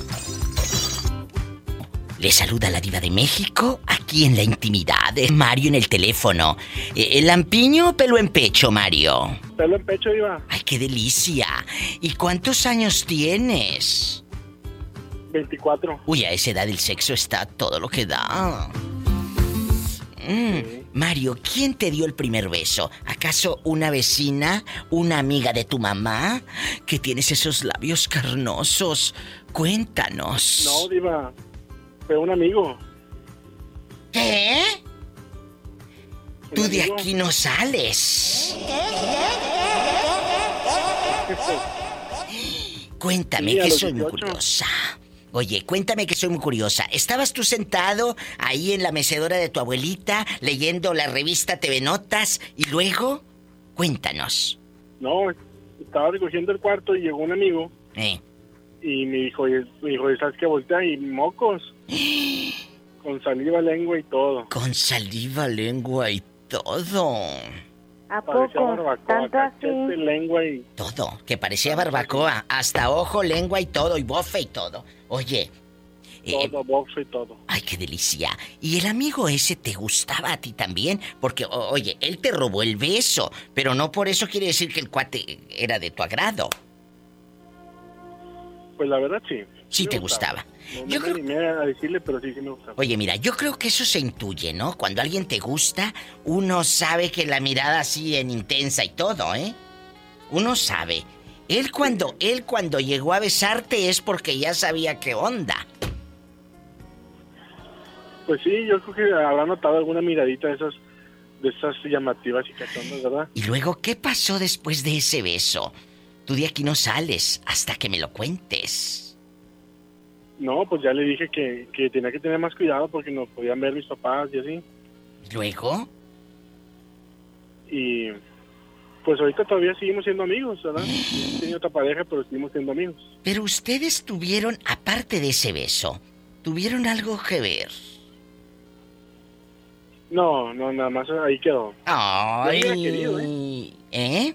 le saluda la diva de México aquí en la intimidad Mario en el teléfono. Eh, ¿El lampiño o pelo en pecho, Mario? Pelo en pecho, Iba. ¡Ay, qué delicia! ¿Y cuántos años tienes? 24. Uy, a esa edad el sexo está todo lo que da. Mm, Mario, ¿quién te dio el primer beso? ¿Acaso una vecina? ¿Una amiga de tu mamá? Que tienes esos labios carnosos. Cuéntanos. No, Diva. Fue un amigo. ¿Qué? Tú de aquí no sales. Cuéntame Sí, que soy muy 18. curiosa. Oye, cuéntame que soy muy curiosa. ¿Estabas tú sentado ahí en la mecedora de tu abuelita leyendo la revista TV Notas y luego? Cuéntanos. No, estaba recogiendo el cuarto y llegó un amigo Eh, Y me dijo, y- me dijo, "¿Y ¿sabes qué? Voltea y mocos. Con saliva, lengua y todo. Con saliva, lengua y todo. ¿A poco? barbacoa, ¿Tanto así? lengua y... Todo, que parecía barbacoa, hasta ojo, lengua y todo, y bofe y todo. Oye, eh, Todo, boxo y todo. ay, qué delicia. ¿Y el amigo ese te gustaba a ti también? Porque, o- oye, él te robó el beso, pero no por eso quiere decir que el cuate era de tu agrado. Pues la verdad sí. Sí te gustaba. No, no me animé a decirle, pero sí, sí me gustaba. Oye, mira, yo creo que eso se intuye, ¿no? Cuando alguien te gusta, uno sabe que la mirada así en intensa y todo, ¿eh? Uno sabe. Él cuando, él cuando llegó a besarte es porque ya sabía qué onda. Pues sí, yo creo que habrá notado alguna miradita de esas, de esas llamativas y cachondas, ¿verdad? Y luego, ¿qué pasó después de ese beso? Tú de aquí no sales hasta que me lo cuentes. No, pues ya le dije que, que tenía que tener más cuidado porque nos podían ver mis papás y así. ¿Luego? Y pues ahorita todavía seguimos siendo amigos, ¿verdad? He tenido otra pareja, pero seguimos siendo amigos. Pero ustedes tuvieron, aparte de ese beso, tuvieron algo que ver. No, no, nada más ahí quedó. Ay, querido, ¿eh? ¿Eh?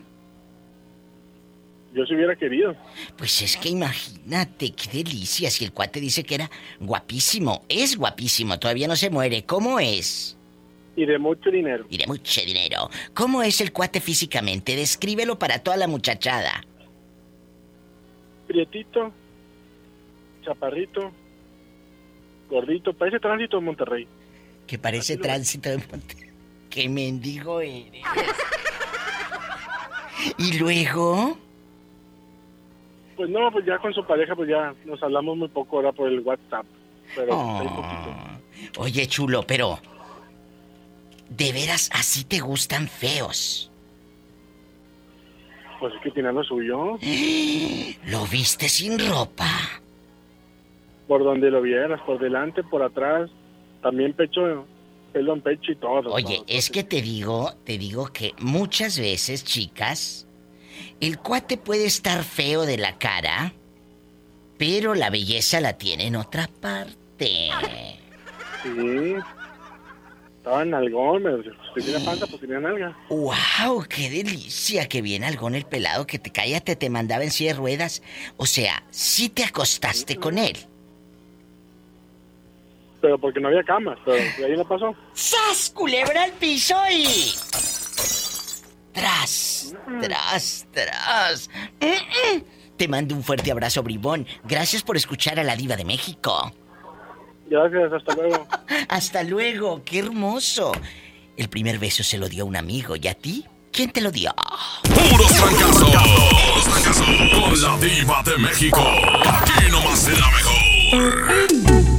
Yo si hubiera querido. Pues es que imagínate, qué delicia. Si el cuate dice que era guapísimo, es guapísimo, todavía no se muere. ¿Cómo es? Y de mucho dinero. Y de mucho dinero. ¿Cómo es el cuate físicamente? Descríbelo para toda la muchachada. Prietito, chaparrito, gordito, parece tránsito en Monterrey. Que parece tránsito de Monte. ¡Qué mendigo eres! ¿Y luego? Pues no, pues ya con su pareja, pues ya nos hablamos muy poco ahora por el WhatsApp. Pero Oh. poquito. Oye, chulo, pero... ¿De veras así te gustan feos? Pues es que tiene lo suyo. ¿Lo viste sin ropa? Por donde lo vieras, por delante, por atrás. También pecho, pelo en pecho y todo. Oye, todo. es que te digo, te digo que muchas veces, chicas, el cuate puede estar feo de la cara, pero la belleza la tiene en otra parte. Sí. Estaba en algón, pero si tenía panza, pues tenía nalga. ¡Wow! ¡Qué delicia! ¡Qué bien algún el pelado que te cállate, te mandaba en silla de ruedas! O sea, sí te acostaste con él. Pero porque no había camas, pero ahí no pasó. ¡Sas! Culebra al piso y. ¡Tras! ¡Tras! ¡Tras! Mm, mm. Te mando un fuerte abrazo, bribón. Gracias por escuchar a la Diva de México. Gracias, hasta luego. Hasta luego, qué hermoso. El primer beso se lo dio un amigo, ¿y a ti? ¿Quién te lo dio? ¡Puros fracasos! ¡Puros fracasos! Con la diva de México. Aquí nomás la mejor.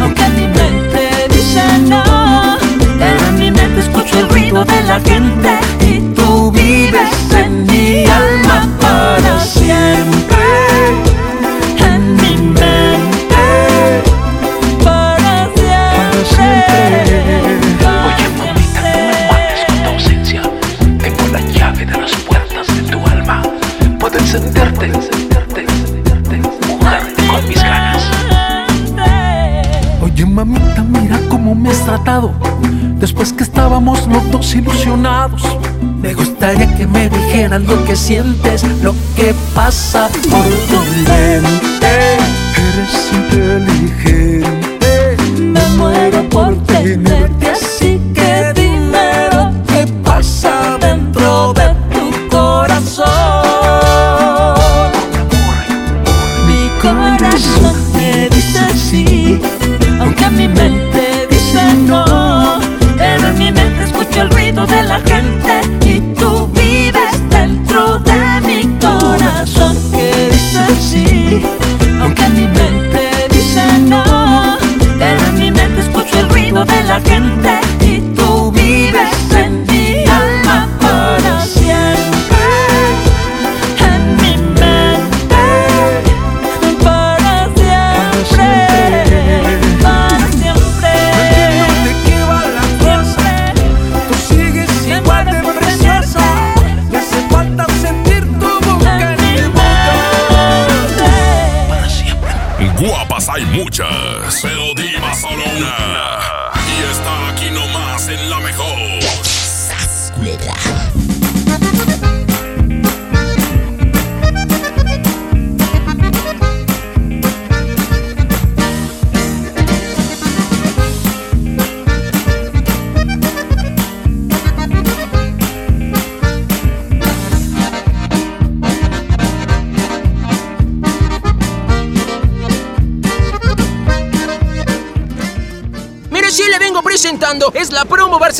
Aunque mi mente dice no, en mi mente escucho el ruido de la gente y tú vives en mi alma para siempre. En mi mente, para siempre. Oye, mamita, no me mates con tu ausencia. Tengo la llave de las puertas de tu alma. Puedo encenderte. mamita, mira cómo me has tratado. Después que estábamos los dos ilusionados. Me gustaría que me dijeras lo que sientes, lo que pasa por tu mente. Eres inteligente.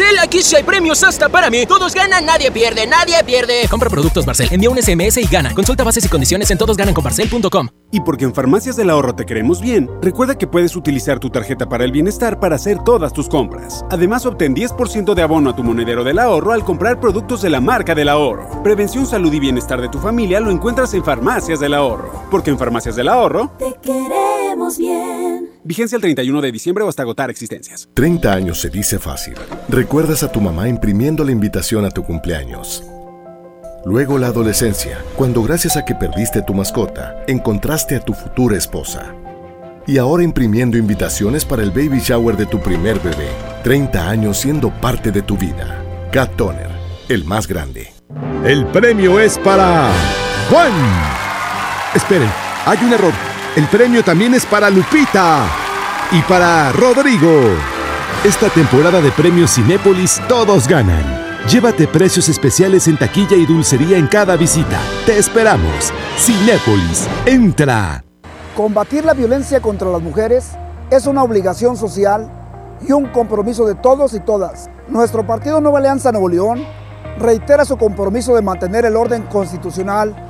Barcel. Aquí sí hay premios hasta para mí. Todos ganan, nadie pierde, nadie pierde. Compra productos Barcel, envía un SMS y gana. Consulta bases y condiciones en todosgananconbarcel.com. Y porque en Farmacias del Ahorro te queremos bien, recuerda que puedes utilizar tu tarjeta para el bienestar para hacer todas tus compras. Además, obtén 10% de abono a tu monedero del ahorro al comprar productos de la marca del ahorro. Prevención, salud y bienestar de tu familia lo encuentras en Farmacias del Ahorro. Porque en Farmacias del Ahorro, Te queremos bien. vigencia el 31 de diciembre o hasta agotar existencias. 30 años se dice fácil. Recuerdas a tu mamá imprimiendo la invitación a tu cumpleaños. Luego la adolescencia, cuando gracias a que perdiste tu mascota, encontraste a tu futura esposa. Y ahora imprimiendo invitaciones para el baby shower de tu primer bebé. 30 años siendo parte de tu vida. Cat Toner, el más grande. El premio es para Juan. Esperen, hay un error. El premio también es para Lupita y para Rodrigo. Esta temporada de premios Cinépolis todos ganan. Llévate precios especiales en taquilla y dulcería en cada visita. Te esperamos. Cinépolis, entra. Combatir la violencia contra las mujeres es una obligación social y un compromiso de todos y todas. Nuestro partido Nueva Alianza Nuevo León reitera su compromiso de mantener el orden constitucional,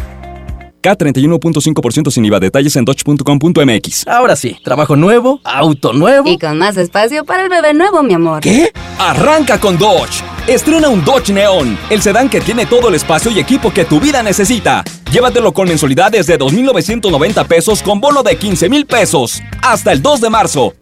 K31.5% sin IVA. Detalles en dodge.com.mx. Ahora sí, trabajo nuevo, auto nuevo. Y con más espacio para el bebé nuevo, mi amor. ¿Qué? Arranca con Dodge. Estrena un Dodge Neon, el sedán que tiene todo el espacio y equipo que tu vida necesita. Llévatelo con mensualidades de 2.990 pesos con bono de 15.000 pesos. Hasta el 2 de marzo.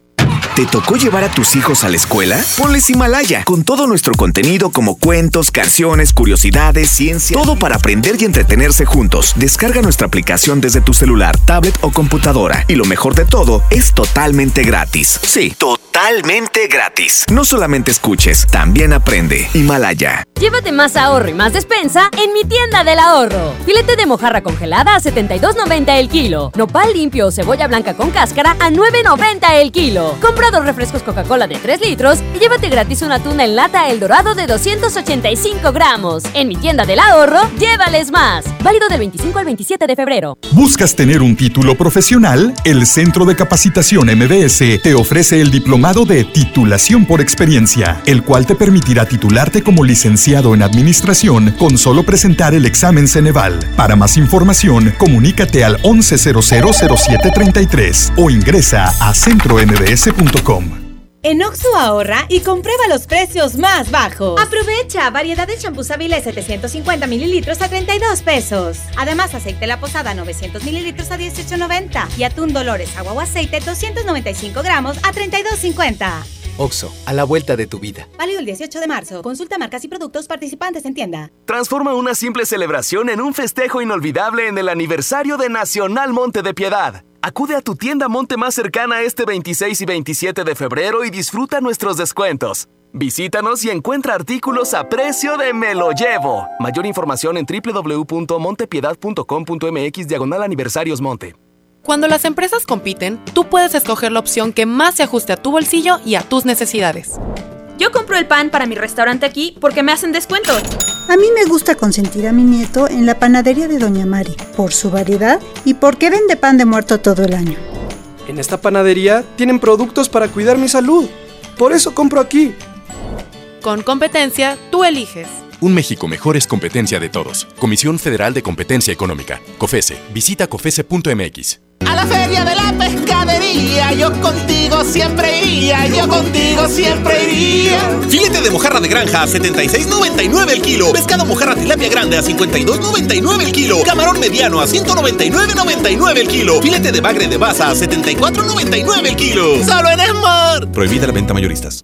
¿Te tocó llevar a tus hijos a la escuela? Ponles Himalaya, con todo nuestro contenido como cuentos, canciones, curiosidades, ciencia, todo para aprender y entretenerse juntos. Descarga nuestra aplicación desde tu celular, tablet o computadora. Y lo mejor de todo, es totalmente gratis. Sí, totalmente gratis. No solamente escuches, también aprende. Himalaya. Llévate más ahorro y más despensa en mi tienda del ahorro. Filete de mojarra congelada a 72.90 el kilo. Nopal limpio o cebolla blanca con cáscara a 9.90 el kilo. Compra dos refrescos Coca-Cola de 3 litros y llévate gratis una tuna en lata El Dorado de 285 gramos. En mi tienda del ahorro, llévales más. Válido del 25 al 27 de febrero. ¿Buscas tener un título profesional? El Centro de Capacitación MBS te ofrece el diplomado de titulación por experiencia, el cual te permitirá titularte como licenciado en administración con solo presentar el examen Ceneval. Para más información, comunícate al 11000733 o ingresa a centrombs.com. En Oxo ahorra y comprueba los precios más bajos. Aprovecha variedad de champús Avilés 750 mililitros a 32 pesos. Además, aceite La Posada 900 mililitros a 18.90 y atún Dolores agua o aceite 295 gramos a 32.50. Oxo, a la vuelta de tu vida. Válido el 18 de marzo. Consulta marcas y productos participantes en tienda. Transforma una simple celebración en un festejo inolvidable en el aniversario de Nacional Monte de Piedad. Acude a tu tienda Monte más cercana este 26 y 27 de febrero y disfruta nuestros descuentos. Visítanos y encuentra artículos a precio de Me lo llevo. Mayor información en www.montepiedad.com.mx diagonal aniversarios Monte. Cuando las empresas compiten, tú puedes escoger la opción que más se ajuste a tu bolsillo y a tus necesidades. Yo compro el pan para mi restaurante aquí porque me hacen descuento. A mí me gusta consentir a mi nieto en la panadería de Doña Mari, por su variedad y porque vende pan de muerto todo el año. En esta panadería tienen productos para cuidar mi salud. Por eso compro aquí. Con competencia, tú eliges. Un México mejor es competencia de todos. Comisión Federal de Competencia Económica. COFESE. Visita COFESE.mx. La feria de la pescadería, yo contigo siempre iría, yo contigo siempre iría. Filete de mojarra de granja a 76.99 el kilo. Pescado mojarra tilapia grande a 52.99 el kilo. Camarón mediano a 199.99 el kilo. Filete de bagre de baza a 74.99 el kilo. Solo en Esmar. Prohibida la venta mayoristas.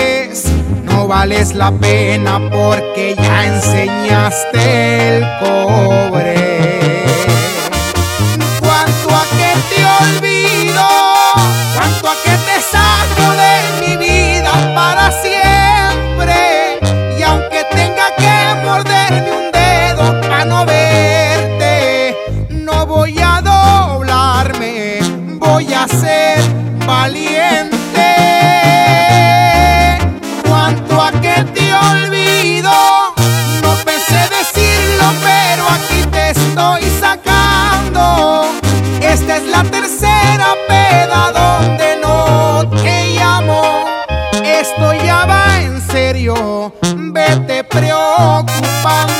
Vales la pena porque ya enseñaste el cobre. Cuanto a que te olvido, cuanto a que te saco de mi vida para siempre. Y aunque tenga que morderme un dedo para no verte, no voy a doblarme, voy a ser valiente. preocupan.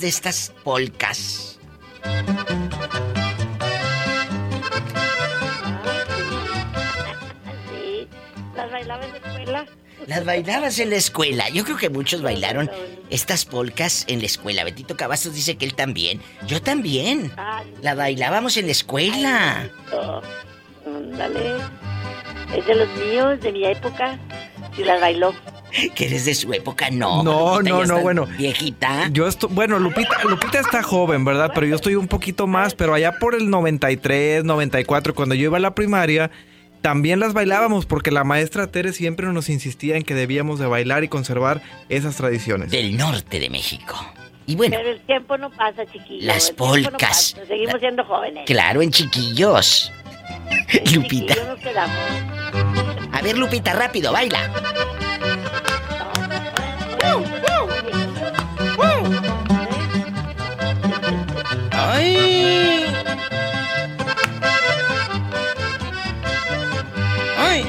De estas polcas? Sí, las bailaba en la escuela. Las bailabas en la escuela. Yo creo que muchos bailaron estas polcas en la escuela. Betito Cavazos dice que él también. Yo también. La bailábamos en la escuela. Ándale. Es de los míos, de mi época. Si las bailó. Que eres de su época, no. No, Lupita, no, no, bueno. Viejita. Yo estoy, bueno, Lupita, Lupita está joven, ¿verdad? Pero yo estoy un poquito más, pero allá por el 93, 94, cuando yo iba a la primaria, también las bailábamos porque la maestra Tere siempre nos insistía en que debíamos de bailar y conservar esas tradiciones. Del norte de México. Y bueno, Pero el tiempo no pasa, chiquillo. Las no polcas. pasa, Seguimos siendo jóvenes. claro, en chiquillos. Lupita. Chiquillos nos quedamos. A ver, Lupita, rápido, baila. ¡Ay! ¡Ay!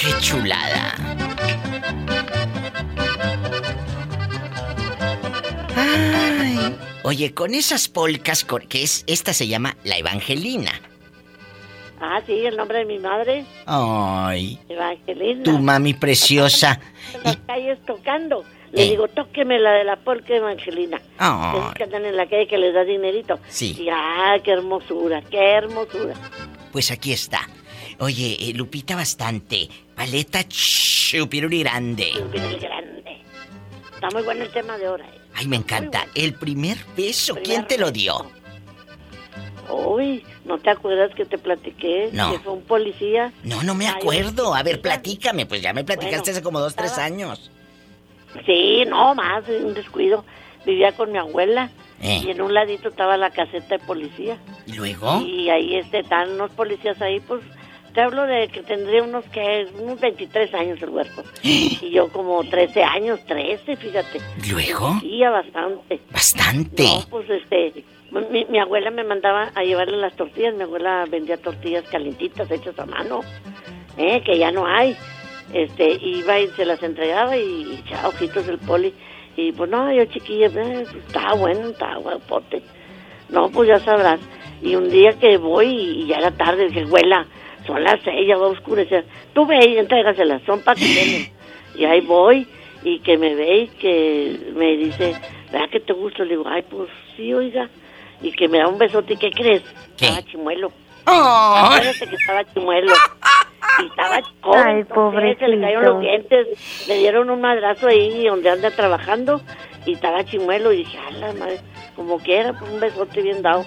¡Qué chulada! ¡Ay! Oye, con esas polcas, que es, esta se llama la Evangelina. Ah, sí, el nombre de mi madre, ¡Ay! Evangelina. Tu mami preciosa. En las calles tocando. Le Eh. digo, tóqueme la de la polca Evangelina. Esos que andan en la calle que les da dinerito. Sí. Y, ah, qué hermosura, qué hermosura. Pues aquí está. Oye, eh, Lupita bastante. Paleta chupiruri grande. Chupiruri grande. Está muy bueno el tema de ahora. eh. Ay, me encanta. El primer beso, ¿quién te lo dio? Uy, ¿no te acuerdas que te platiqué? No. Que fue un policía. No, no me acuerdo. A ver, platícame. Pues ya me platicaste Bueno, hace como dos, tres años. Sí, no, más, un descuido. Vivía con mi abuela. Eh. Y en un ladito estaba la caseta de policía. ¿Y luego? Y ahí este, están unos policías ahí, pues, te hablo de que tendría unos, que unos 23 años el huerco. y yo como 13 años, 13, fíjate. ¿Luego? Sí, bastante. Bastante. No, pues este, mi, mi abuela me mandaba a llevarle las tortillas, mi abuela vendía tortillas calientitas hechas a mano, eh, que ya no hay. Este, iba y se las entregaba y, y echaba ojitos el poli. Y pues no, yo chiquilla, eh, pues, estaba bueno, estaba guapote. No, pues ya sabrás. Y un día que voy y ya era tarde, dije, abuela, son las seis, ya va a oscurecer. Tú ve y entrégaselas, son para que. Y ahí voy y que me ve y que me dice, ¿verdad que te gusta? Le digo, ay, pues sí, oiga. Y que me da un besote, ¿y qué crees? Estaba chimuelo. Acuérdate que estaba chimuelo. Y estaba joven, Ay, entonces, Se le cayeron pobrecito. los dientes, le dieron un madrazo ahí donde anda trabajando y estaba chimuelo. Y dije, a la madre, como quiera, pues un besote bien dado.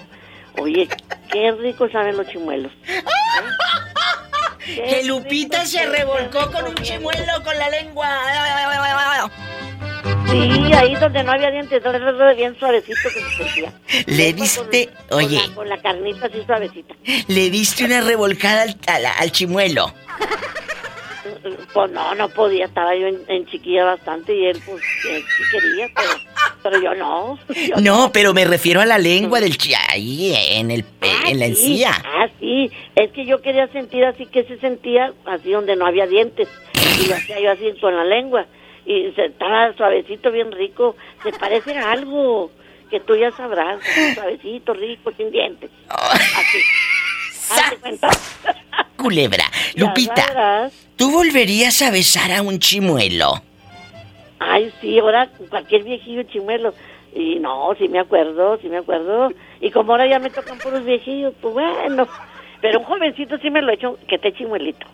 Oye, qué rico saben los chimuelos. ¿Eh? Que Lupita se revolcó con un chimuelo con la lengua. Sí, ahí donde no había dientes, bien suavecito que se sentía. Le diste, oye, Con la, con la carnita así suavecita. le diste una revolcada al, al- al chimuelo. Pues no, no podía, estaba yo en, en chiquilla bastante y él pues él sí quería, pero, pero yo no. yo No, pero me refiero a la lengua del chi ahí en el eh, en la Sí, encía. Ah, sí, es que yo quería sentir así que se sentía así donde no había dientes. Y lo hacía yo así con la lengua. Y se, estaba suavecito, bien rico. Se parece a algo que tú ya sabrás. Suavecito, rico, sin dientes. Así. Hazte cuenta. Culebra. Lupita. ¿Tú volverías a besar a un chimuelo? Ay, sí, ahora cualquier viejillo chimuelo. Y no, sí me acuerdo, sí me acuerdo. Y como ahora ya me tocan puros viejillos, pues bueno. Pero un jovencito sí me lo he hecho, que esté chimuelito.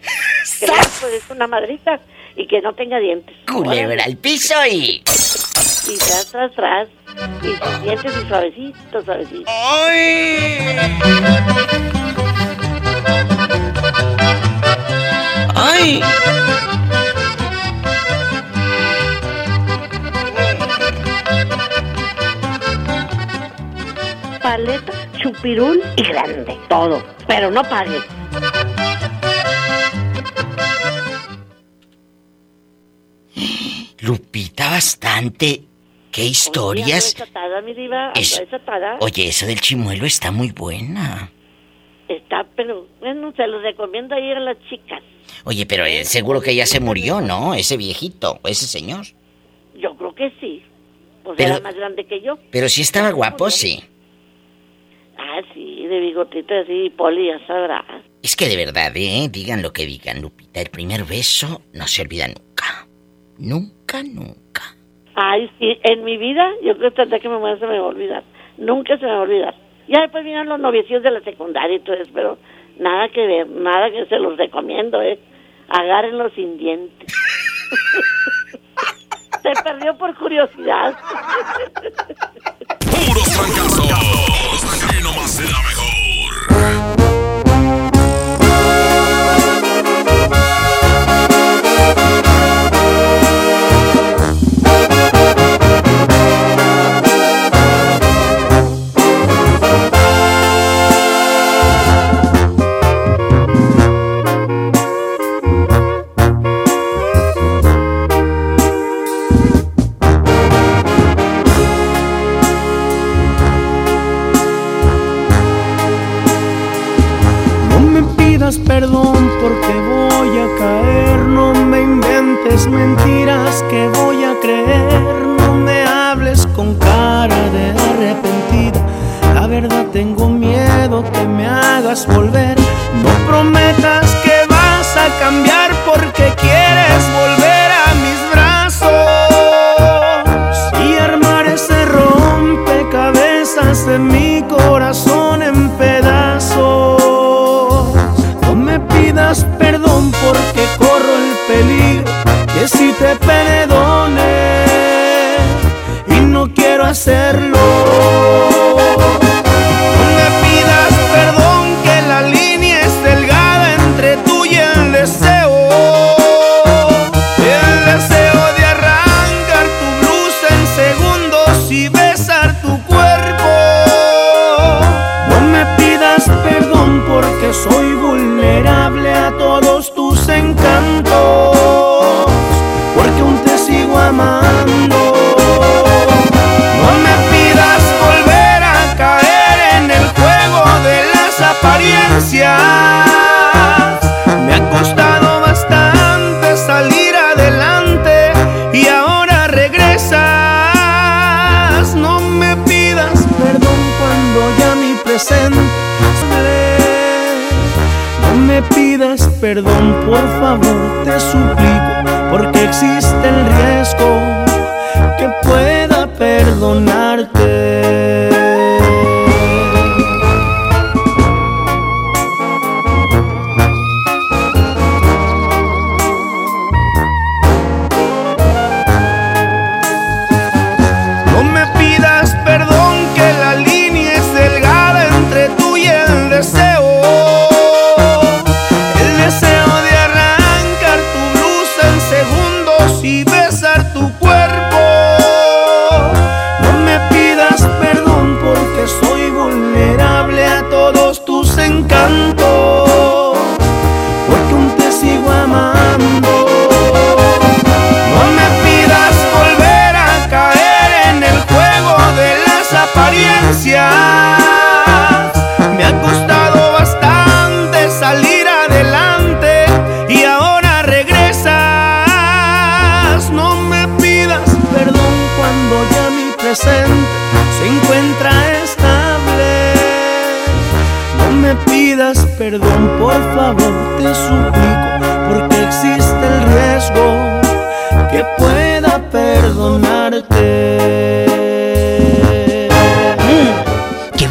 Que le pues una madrita y que no tenga dientes. Culebra al piso y... Y tras, tras, tras. Y sus dientes y suavecito, suavecito. ¡Ay! ¡Ay! Paleta, chupirul y grande. Todo. Pero no pague. Lupita, bastante. ¿Qué historias? Oye, atada, mi diva, es... Oye, eso del chimuelo está muy buena. Está, pero bueno, se lo recomiendo ahí a las chicas. Oye, pero eh, seguro que ya se murió, ¿no? Ese viejito, ese señor. Yo creo que sí. Pues Pero- era más grande que yo. Pero si estaba guapo, sí. Ah, sí, de bigotito así, poli, ya sabrás. Es que de verdad, ¿eh? Digan lo que digan, Lupita. El primer beso no se olvida nunca. Nunca, nunca. Ay, sí, en mi vida, yo creo que hasta que me muera se me va a olvidar. Nunca se me va a olvidar. Ya después vinieron los noviecios de la secundaria y todo eso, pero nada que ver, nada que se los recomiendo, ¿eh? Agárrenlos sin dientes. se perdió por curiosidad. Puros fracasos. Aquí nomás será mejor.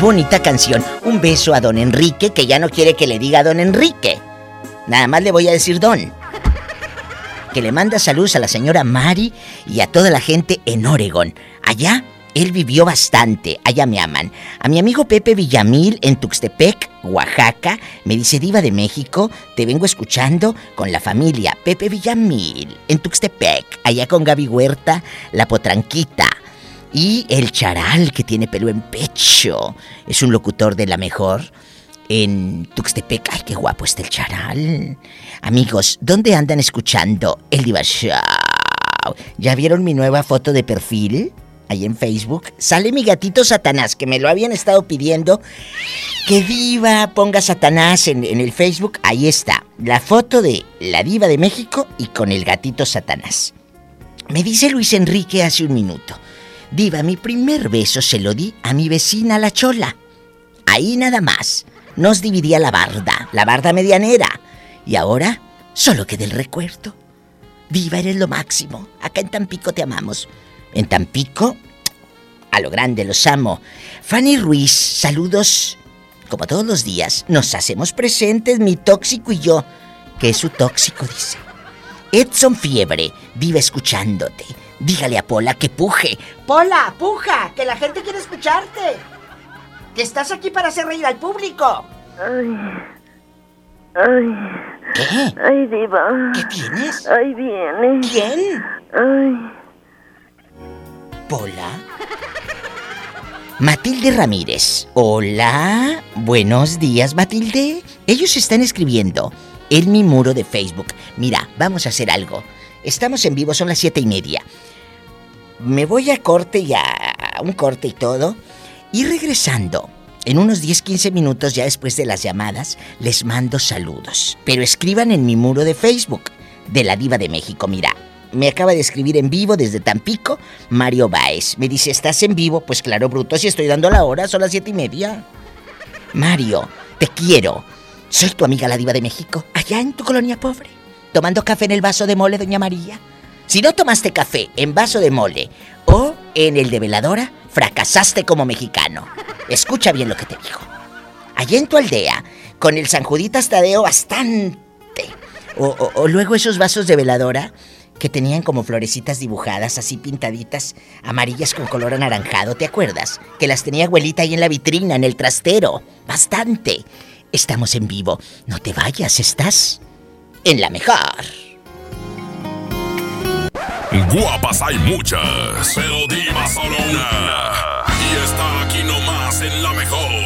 Bonita canción. Un beso a don Enrique que ya no quiere que le diga don Enrique. Nada más le voy a decir don. Que le manda saludos a la señora Mari y a toda la gente en Oregon. Allá él vivió bastante, allá me aman. A mi amigo Pepe Villamil en Tuxtepec, Oaxaca, me dice Diva de México, te vengo escuchando con la familia Pepe Villamil en Tuxtepec, allá con Gaby Huerta, la potranquita. Y el charal, que tiene pelo en pecho. Es un locutor de la mejor en Tuxtepec. Ay, qué guapo está el charal. Amigos, ¿dónde andan escuchando el Diva Show? ¿Ya vieron mi nueva foto de perfil? Ahí en Facebook. Sale mi gatito Satanás, que me lo habían estado pidiendo. Que Diva ponga Satanás en, en el Facebook. Ahí está. La foto de la Diva de México y con el gatito Satanás. Me dice Luis Enrique hace un minuto. Diva, mi primer beso se lo di a mi vecina la chola. Ahí nada más. Nos dividía la barda, la barda medianera. Y ahora solo queda el recuerdo. Diva, eres lo máximo. Acá en Tampico te amamos. En Tampico, a lo grande los amo. Fanny Ruiz, saludos. Como todos los días, nos hacemos presentes, mi tóxico y yo. Que es su tóxico, dice. Edson Fiebre, vive escuchándote. Dígale a Pola que puje. Pola, puja, que la gente quiere escucharte. Que estás aquí para hacer reír al público. Ay. Ay. ¿Qué? Ay, diva. ¿Qué tienes? Ay, viene. ¿Quién? Ay. Pola. Matilde Ramírez. Hola. Buenos días, Matilde. Ellos están escribiendo en mi muro de Facebook. Mira, vamos a hacer algo. Estamos en vivo, son las siete y media. Me voy a corte y a, un corte y todo. Y regresando, en unos 10-15 minutos ya después de las llamadas, les mando saludos. Pero escriban en mi muro de Facebook de la Diva de México. Mira, me acaba de escribir en vivo desde Tampico Mario Baez. Me dice, ¿estás en vivo? Pues claro, bruto, si estoy dando la hora, son las siete y media. Mario, te quiero. Soy tu amiga la Diva de México, allá en tu colonia pobre. Tomando café en el vaso de mole, doña María. Si no tomaste café en vaso de mole o en el de veladora, fracasaste como mexicano. Escucha bien lo que te digo. Allá en tu aldea, con el San Juditas Tadeo bastante. O, o- o luego esos vasos de veladora que tenían como florecitas dibujadas, así pintaditas, amarillas con color anaranjado, ¿te acuerdas? Que las tenía abuelita ahí en la vitrina, en el trastero. Bastante. Estamos en vivo. No te vayas, estás en la mejor. Guapas hay muchas, pero diva solo una. Y está aquí nomás en la mejor.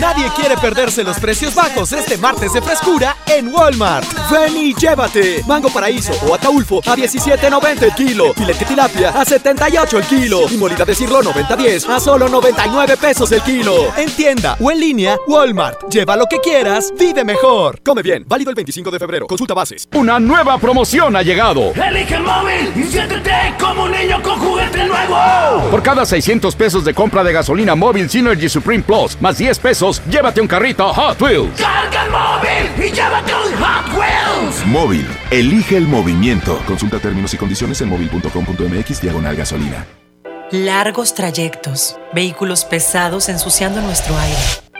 Nadie quiere perderse los precios bajos este martes de frescura en Walmart. Ven y llévate. Mango paraíso o ataulfo a 17.90 el kilo. Filete tilapia a 78 el kilo. Y molida de cirlo 90.10 a solo 99 pesos el kilo. En tienda o en línea, Walmart. Lleva lo que quieras, vive mejor. Come bien. Válido el 25 de febrero. Consulta bases. Una nueva promoción ha llegado. Elige el móvil y siéntete como un niño con juguete nuevo. Por cada 600 pesos de compra de gasolina móvil Synergy Supreme Plus, más 10 pesos, llévate un carrito Hot Wheels. Carga el móvil y llévate un Hot Wheels. Móvil, elige el movimiento. Consulta términos y condiciones en móvil.com.mx diagonal gasolina. Largos trayectos, vehículos pesados ensuciando nuestro aire.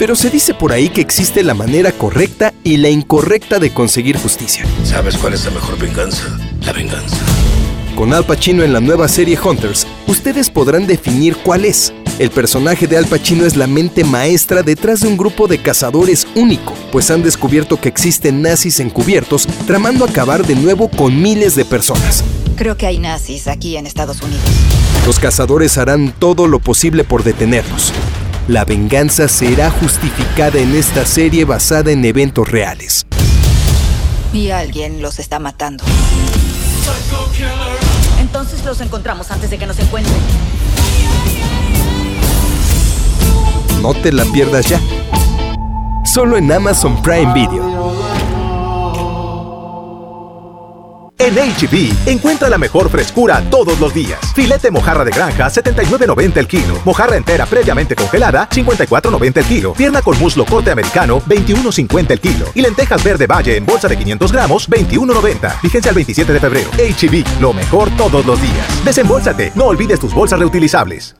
pero se dice por ahí que existe la manera correcta y la incorrecta de conseguir justicia. ¿Sabes cuál es la mejor venganza? La venganza. Con Al Pacino en la nueva serie Hunters, ustedes podrán definir cuál es. El personaje de Al Pacino es la mente maestra detrás de un grupo de cazadores único, pues han descubierto que existen nazis encubiertos tramando acabar de nuevo con miles de personas. Creo que hay nazis aquí en Estados Unidos. Los cazadores harán todo lo posible por detenerlos. La venganza será justificada en esta serie basada en eventos reales. Y alguien los está matando. Entonces los encontramos antes de que nos encuentren. No te la pierdas ya. Solo en Amazon Prime Video. En HB, encuentra la mejor frescura todos los días. Filete mojarra de granja, 79.90 el kilo. Mojarra entera previamente congelada, 54.90 el kilo. Pierna con muslo corte americano, 21.50 el kilo. Y lentejas verde valle en bolsa de 500 gramos, 21.90. Vigencia al 27 de febrero. HB, lo mejor todos los días. Desembolsate, no olvides tus bolsas reutilizables.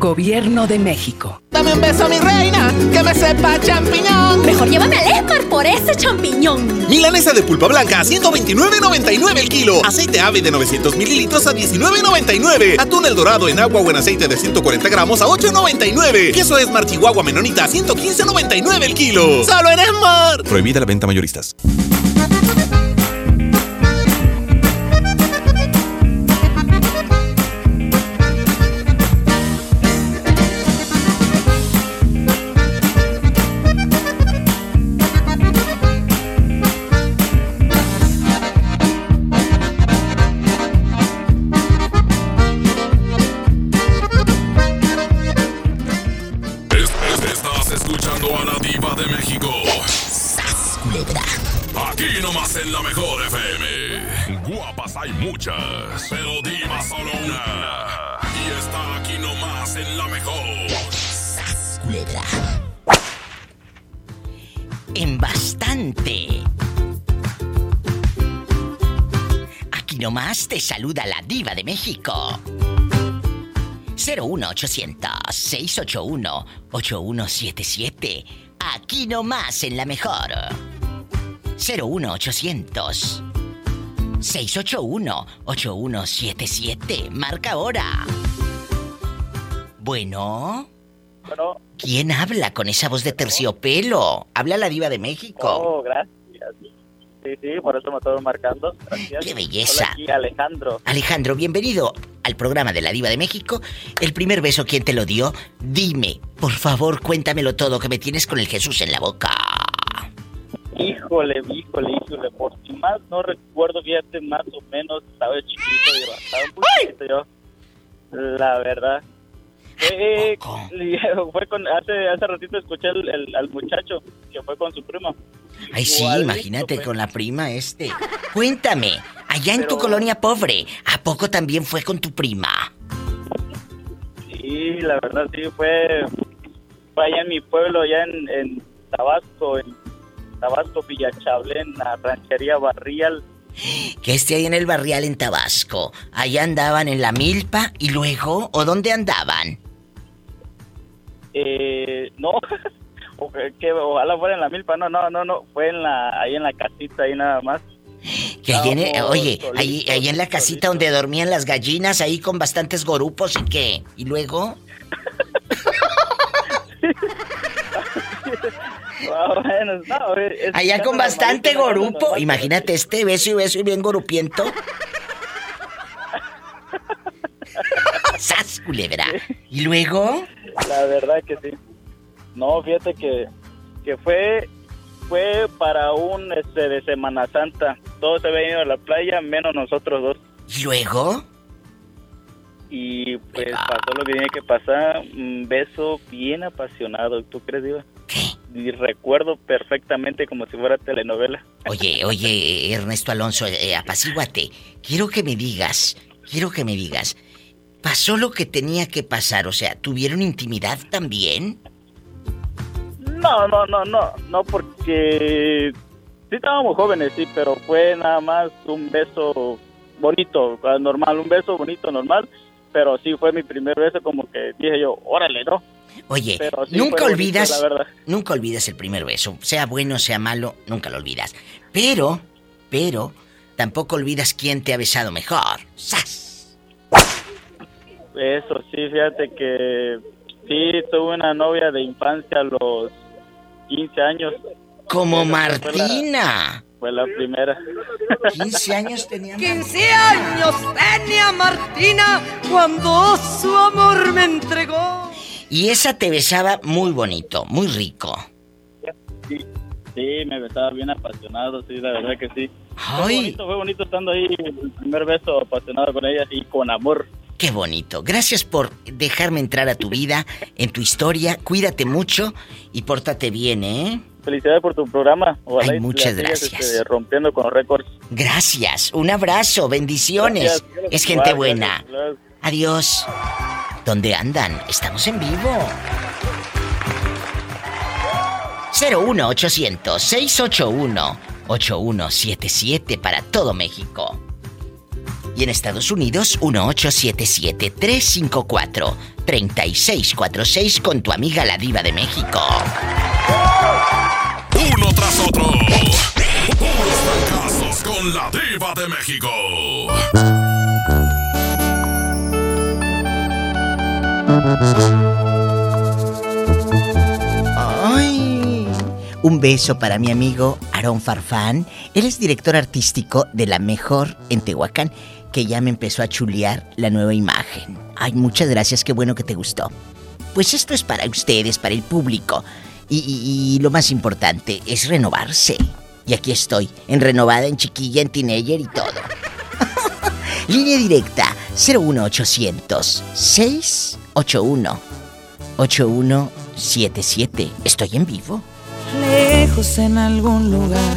Gobierno de México. Dame un beso, mi reina, que me sepa champiñón. Mejor llévame al Esmar por ese champiñón. Milanesa de pulpa blanca a 129.99 el kilo. Aceite ave de 900 mililitros a 19.99. Atún el dorado en agua o en aceite de 140 gramos a 8.99. Queso Esmar Chihuahua Menonita a 115.99 el kilo. ¡Solo en Esmar! Prohibida la venta mayoristas. Te saluda la diva de México. 01800-681-8177. Aquí nomás en la mejor. 01800 681-8177. Marca ahora. Bueno. Bueno. ¿Quién habla con esa voz de terciopelo? Habla la diva de México. Oh, gracias. Sí, sí, por eso me estoy marcando. Gracias. ¡Qué belleza! Hola, aquí Alejandro. Alejandro, bienvenido al programa de la Diva de México. El primer beso, ¿quién te lo dio? Dime, por favor, cuéntamelo todo, que me tienes con el Jesús en la boca. Híjole, híjole, híjole. Por si más no recuerdo, fíjate, más o menos estaba chiquito y bastante yo. La verdad. Fue, fue con, hace, hace ratito escuché el, el- al muchacho que fue con su primo. Ay, sí, imagínate pues. con la prima este. Cuéntame, allá en tu colonia pobre, ¿a poco también fue con tu prima? Sí, la verdad sí, fue, fue allá en mi pueblo, allá en, en Tabasco, en Tabasco, Villachablé, en la ranchería Barrial. Que esté ahí en el barrial en Tabasco. Allá andaban en la milpa y luego, ¿o dónde andaban? Eh, no, o que- que ojalá fuera en la milpa, no, no, no, no, fue en la, ahí en la casita, ahí nada más. Que en, oye, ahí, ahí en la casita donde dormían las gallinas, ahí con bastantes gorupos y qué. ¿Y luego? Ah, Allá con bastante gorupo. Imagínate este beso y beso y bien gorupiento. ¡Sas, culebra! ¿Y luego? La verdad que sí. No, fíjate que, que fue fue para un este de Semana Santa. Todos se habían ido a la playa, menos nosotros dos. ¿Y luego? Y pues pasó lo que tenía que pasar. Un beso bien apasionado. ¿Tú crees, Diva? y recuerdo perfectamente como si fuera telenovela. Oye, oye, Ernesto Alonso, eh, apacíguate. Quiero que me digas, quiero que me digas, ¿pasó lo que tenía que pasar? O sea, ¿tuvieron intimidad también? No, no, no, no, no, porque sí estábamos jóvenes, sí, pero fue nada más un beso bonito, normal, un beso bonito, normal, pero sí fue mi primer beso como que dije yo, órale, ¿no? Oye, nunca olvidas, nunca olvidas el primer beso, sea bueno, sea malo, nunca lo olvidas. Pero, pero, tampoco olvidas quién te ha besado mejor. ¡Sas! Eso sí, fíjate que sí tuve una novia de infancia a los 15 años. Como Martina. Fue la, primera. 15 años tenía. 15 años tenía Martina cuando su amor me entregó. Y esa te besaba muy bonito, muy rico. Sí, sí, me besaba bien apasionado, sí, la verdad que sí. Ay. Fue bonito, fue bonito estando ahí, el primer beso apasionado con ella y con amor. Qué bonito. Gracias por dejarme entrar a tu vida, en tu historia. Cuídate mucho y pórtate bien, ¿eh? Felicidades por tu programa. Ay, muchas gracias. Este, rompiendo con récords. Gracias. Un abrazo. Bendiciones. Es gente buena. Adiós. ¿Dónde andan? Estamos en vivo. 01800 681 8177 para todo México. Y en Estados Unidos 1877 354 3646 con tu amiga la diva de México. Uno tras otro. Puros fracasos con la diva de México. Ay. Un beso para mi amigo Aarón Farfán. Él es director artístico de La Mejor en Tehuacán, que ya me empezó a chulear la nueva imagen. Ay, muchas gracias, qué bueno que te gustó. Pues esto es para ustedes, para el público. Y, lo más importante es renovarse. Y aquí estoy, en renovada, en chiquilla, en teenager y todo. Línea directa 01800 681 8177. Estoy en vivo. lejos en algún lugar,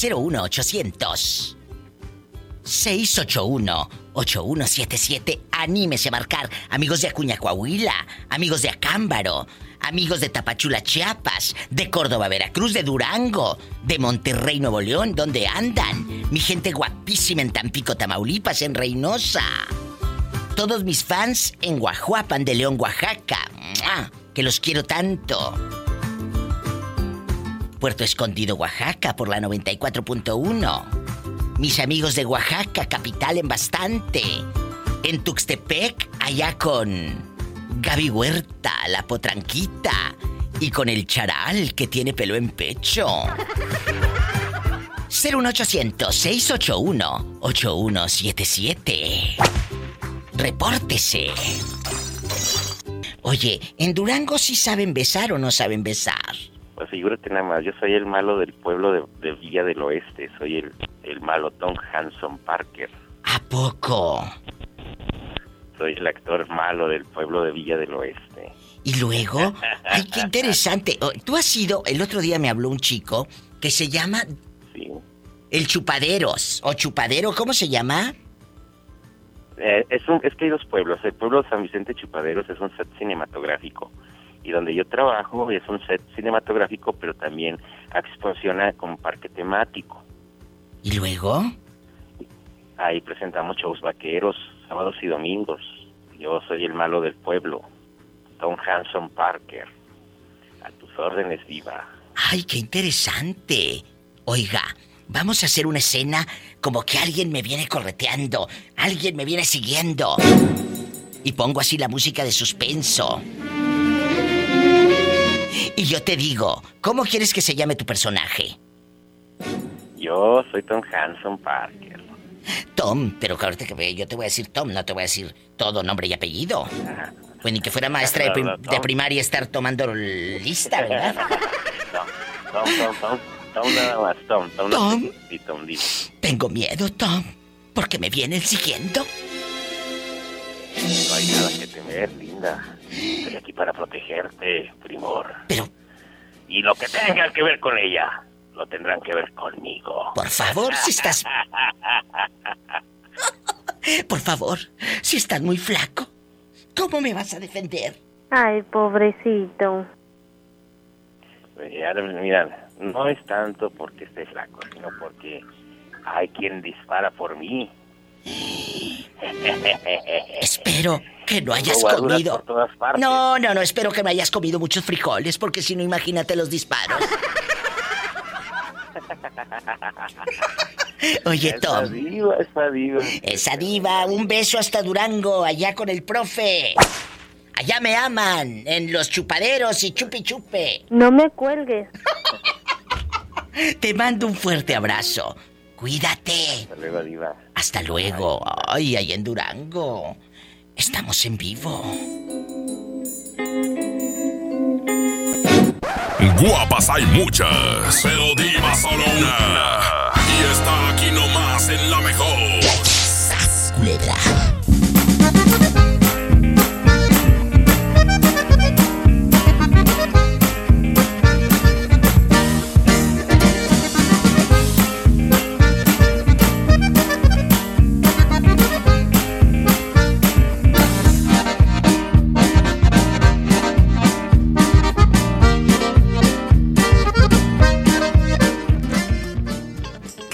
01800. 681-8177. Anímese a marcar. Amigos de Acuña, Coahuila. Amigos de Acámbaro. Amigos de Tapachula, Chiapas. De Córdoba, Veracruz. De Durango. De Monterrey, Nuevo León. ¿Dónde andan? Mi gente guapísima en Tampico, Tamaulipas. En Reynosa. Todos mis fans en Guajuapan de León, Oaxaca. Que los quiero tanto. Puerto Escondido, Oaxaca, por la 94.1. Mis amigos de Oaxaca, capital en bastante. En Tuxtepec, allá con Gaby Huerta, la potranquita. Y con el charal que tiene pelo en pecho. 01800-681-8177. Repórtese. Oye, ¿en Durango sí saben besar o no saben besar? Pues figúrate nada más, yo soy el malo del pueblo de, de Villa del Oeste, soy el, el malo Tom Hanson Parker. ¿A poco? Soy el actor malo del pueblo de Villa del Oeste. Y luego, ay, qué interesante. Oh, Tú has ido, el otro día me habló un chico que se llama Sí. El Chupaderos o Chupadero, ¿cómo se llama? Eh, es, un, es que hay dos pueblos. El pueblo de San Vicente Chupaderos es un set cinematográfico. Y donde yo trabajo es un set cinematográfico, pero también explosiona como parque temático. ¿Y luego? Ahí presentamos shows vaqueros, sábados y domingos. Yo soy el malo del pueblo, Tom Hanson Parker. A tus órdenes, diva. Ay, qué interesante. Oiga, vamos a hacer una escena como que alguien me viene correteando, alguien me viene siguiendo. Y pongo así la música de suspenso. Y yo te digo, ¿cómo quieres que se llame tu personaje? Yo soy Tom Hanson Parker. Tom, pero ahorita que yo te voy a decir Tom, no te voy a decir todo nombre y apellido. Pues ni que fuera maestra de, prim- No, no, Tom. de primaria estar tomando lista, ¿verdad? Tom, Tom, Tom, Tom nada más, Tom, Tom. Tom. Sí, Tom. Tengo miedo, Tom, porque me vienen siguiendo. No hay nada que temer, linda. Estoy aquí para protegerte, primor. Pero... Y lo que tengan que ver con ella, lo tendrán que ver conmigo. Por favor, si estás... Por favor, si estás muy flaco, ¿cómo me vas a defender? Ay, pobrecito. Ya, mira, no es tanto porque esté flaco, sino porque hay quien dispara por mí. Espero que no hayas comido. por todas partes. No, no, no, espero que no hayas comido muchos frijoles, porque si no, imagínate los disparos. Oye, Esa Tom. diva, esa diva. Esa diva, un beso hasta Durango, allá con el profe. Allá me aman, en los chupaderos y chupi chupe. No me cuelgues. Te mando un fuerte abrazo. Cuídate. Hasta luego, diva. Hasta luego. Ay, ahí en Durango. Estamos en vivo. Guapas hay muchas, pero diva solo una. Y está aquí nomás en la mejor.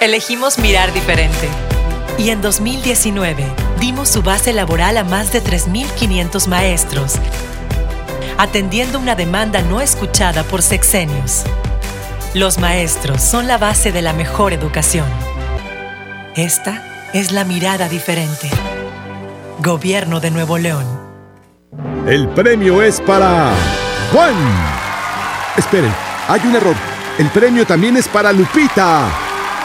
Elegimos mirar diferente. Y en 2019 dimos su base laboral a más de 3.500 maestros, atendiendo una demanda no escuchada por sexenios. Los maestros son la base de la mejor educación. Esta es la mirada diferente. Gobierno de Nuevo León. El premio es para Juan. Esperen, hay un error. El premio también es para Lupita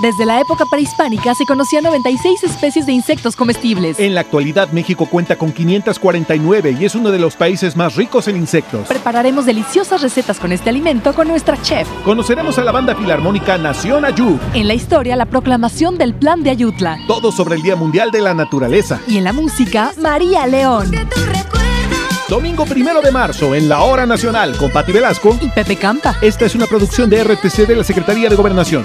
Desde la época prehispánica se conocían 96 especies de insectos comestibles. En la actualidad México cuenta con 549 y es uno de los países más ricos en insectos. Prepararemos deliciosas recetas con este alimento con nuestra chef. Conoceremos a la banda filarmónica Nación Ayud. En la historia, la proclamación del Plan de Ayutla. Todo sobre el Día Mundial de la Naturaleza. Y en la música, María León. Domingo primero de marzo en la Hora Nacional con Pati Velasco y Pepe Campa. Esta es una producción de RTC de la Secretaría de Gobernación.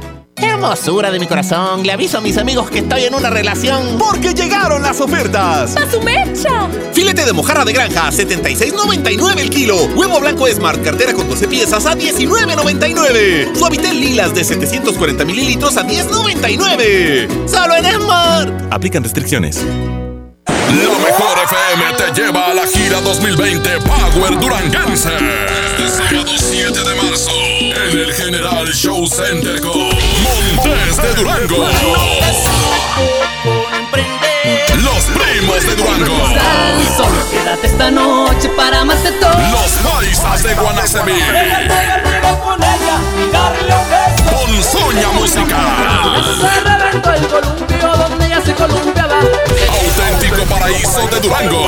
Hermosura de mi corazón, le aviso a mis amigos que estoy en una relación. Porque llegaron las ofertas. ¡A su mecha! Filete de mojarra de granja, 76.99 el kilo. Huevo blanco Smart, cartera con 12 piezas a 19.99. Suavitel lilas de 740 mililitros a 10.99. Solo en Smart. Aplican restricciones. La mejor FM te lleva a la gira 2020 Power Duranguense. Este sábado 7 de marzo en el General Show Center con Montes de Durango. Los primos de Durango. Solo quédate esta noche para amarte todo. Los paisas de Guanacemí. Musical. ya se columpiaba. Auténtico paraíso de Durango.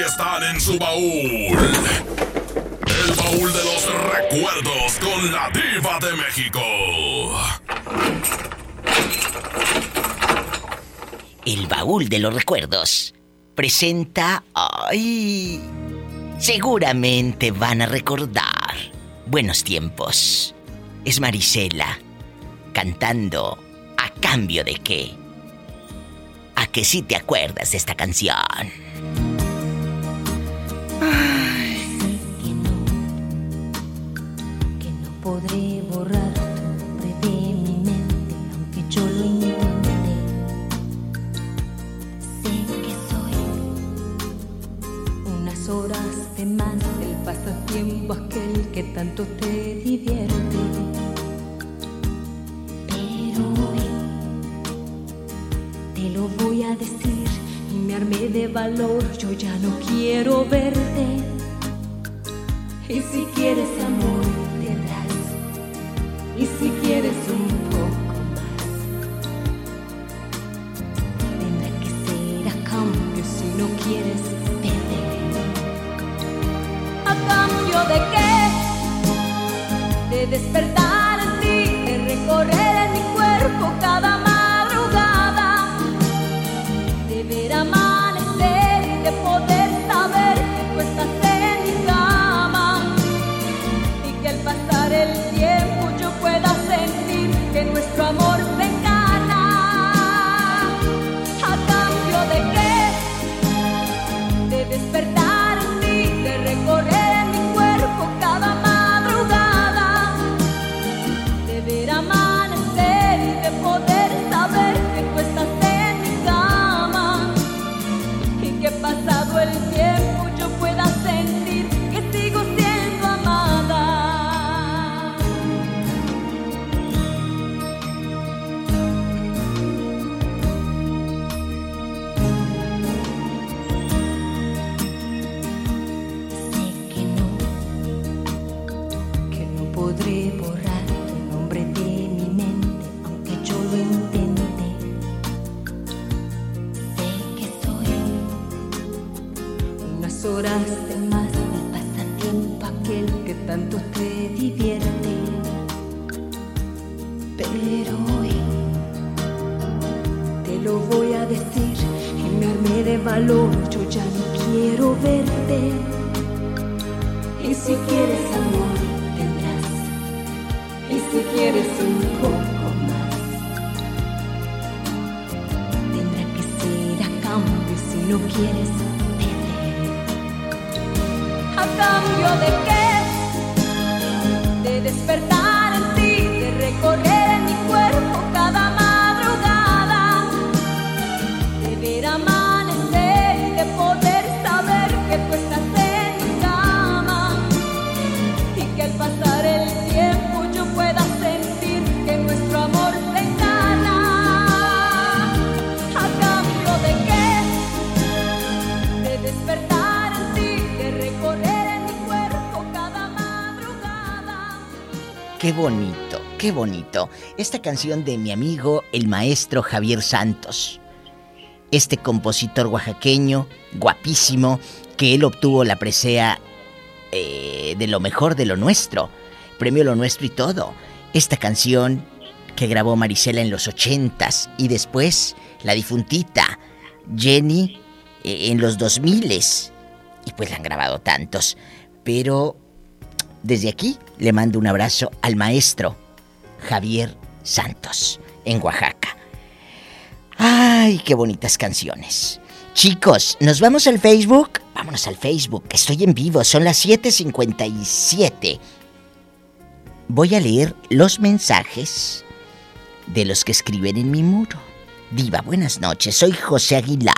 Están en su baúl. El baúl de los recuerdos con la diva de México. El baúl de los recuerdos presenta... ¡Ay! Seguramente van a recordar buenos tiempos. Es Marisela cantando ¿A cambio de qué? ¿A que sí te acuerdas de esta canción. Podré borrar tu nombre de mi mente, aunque yo lo intente. Sé que soy unas horas de más del pasatiempo aquel que tanto te divierte. Yo ya no quiero verte. Y si quieres amor, Qué bonito, qué bonito. Esta canción de mi amigo, el maestro Javier Santos. Este compositor oaxaqueño, guapísimo, que él obtuvo la presea eh, de lo mejor de lo nuestro. Premio Lo Nuestro y todo. Esta canción que grabó Marisela en los ochentas y después la difuntita Jenny eh, en los 2000 y pues la han grabado tantos. Pero desde aquí le mando un abrazo al maestro Javier Santos en Oaxaca. Ay, qué bonitas canciones. Chicos, ¿nos vamos al Facebook? Vámonos al Facebook, estoy en vivo, son las 7.57. Voy a leer los mensajes de los que escriben en mi muro. Diva, buenas noches, soy José Aguilar.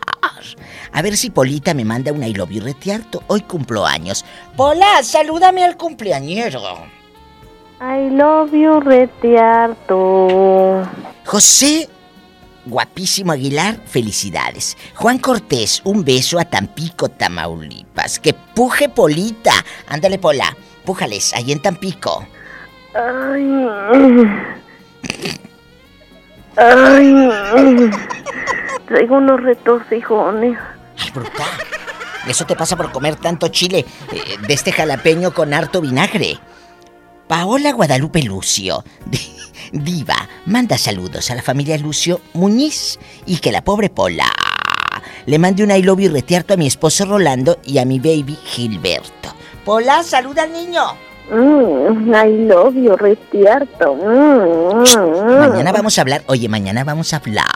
A ver si Polita me manda una I love you retiarto. Hoy cumplo años. Pola, salúdame al cumpleañero. I love you, retiarto. José, guapísimo Aguilar, felicidades. Juan Cortés, un beso a Tampico, Tamaulipas. Que puje Polita. Ándale, Pola, pújales, ahí en Tampico. Ay. Ay. Traigo unos retorcijones. Ay, bruta. Eso te pasa por comer tanto chile eh, de este jalapeño con harto vinagre. Paola Guadalupe Lucio, diva, manda saludos a la familia Lucio Muñiz y que la pobre Pola le mande un I love you retiarto a mi esposo Rolando y a mi baby Gilberto. Pola, saluda al niño. Mm, I love you, retiarto. Mm, mm, Mañana vamos a hablar, oye, mañana vamos a hablar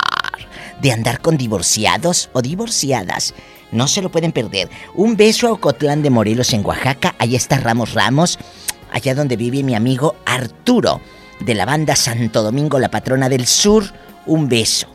de andar con divorciados o divorciadas. No se lo pueden perder. Un beso a Ocotlán de Morelos en Oaxaca. Allá está Ramos Ramos, allá donde vive mi amigo Arturo, de la banda Santo Domingo, la patrona del sur. Un beso.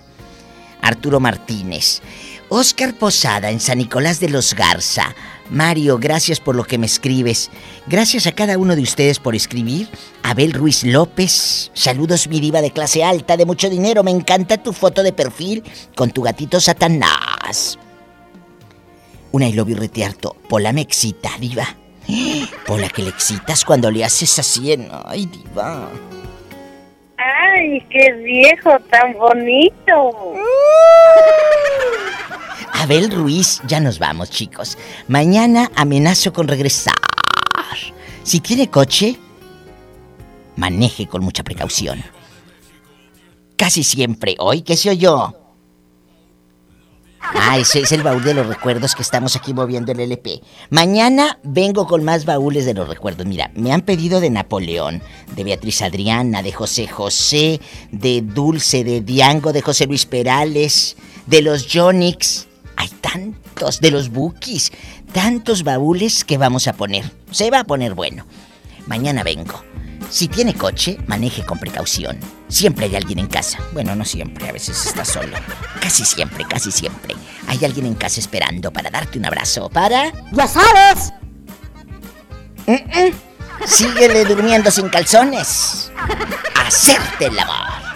Arturo Martínez. Oscar Posada en San Nicolás de los Garza. Mario, gracias por lo que me escribes. Gracias a cada uno de ustedes por escribir. Abel Ruiz López. Saludos, mi diva de clase alta, de mucho dinero. Me encanta tu foto de perfil con tu gatito Satanás. Una I love you. Pola me excita, diva. Pola que le excitas cuando le haces así en... Ay, diva. Ay, qué viejo tan bonito. Abel Ruiz, ya nos vamos, chicos. Mañana amenazo con regresar. Si tiene coche, maneje con mucha precaución. Casi siempre. Hoy, ¿qué se oyó? Ah, ese es el baúl de los recuerdos que estamos aquí moviendo el LP. Mañana vengo con más baúles de los recuerdos. Mira, me han pedido de Napoleón, de Beatriz Adriana, de José José, de Dulce, de Diango, de José Luis Perales, de los Jonix. Hay tantos, de los Bookies, tantos baúles que vamos a poner. Se va a poner bueno. Mañana vengo. Si tiene coche, maneje con precaución. Siempre hay alguien en casa. Bueno, no siempre, a veces está solo. Casi siempre, casi siempre. Hay alguien en casa esperando para darte un abrazo. Para... ¡Ya sabes! Síguele durmiendo sin calzones. Hacerte el amor.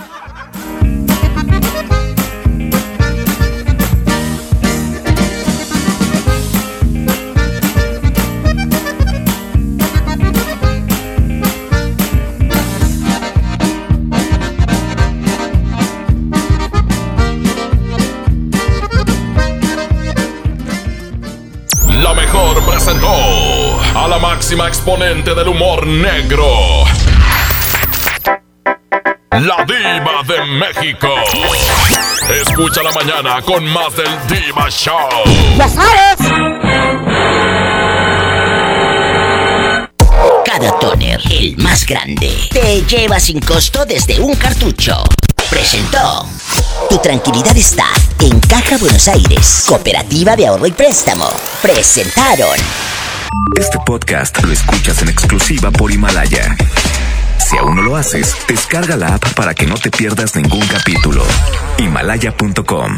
Presentó a la máxima exponente del humor negro. La diva de México. Escucha la mañana con más del Diva Show. ¡Ya sabes! Cada toner, el más grande, te lleva sin costo desde un cartucho. Presentó. Tu tranquilidad está en Caja Buenos Aires, Cooperativa de Ahorro y Préstamo. Presentaron. Este podcast lo escuchas en exclusiva por Himalaya. Si aún no lo haces, descarga la app para que no te pierdas ningún capítulo. Himalaya.com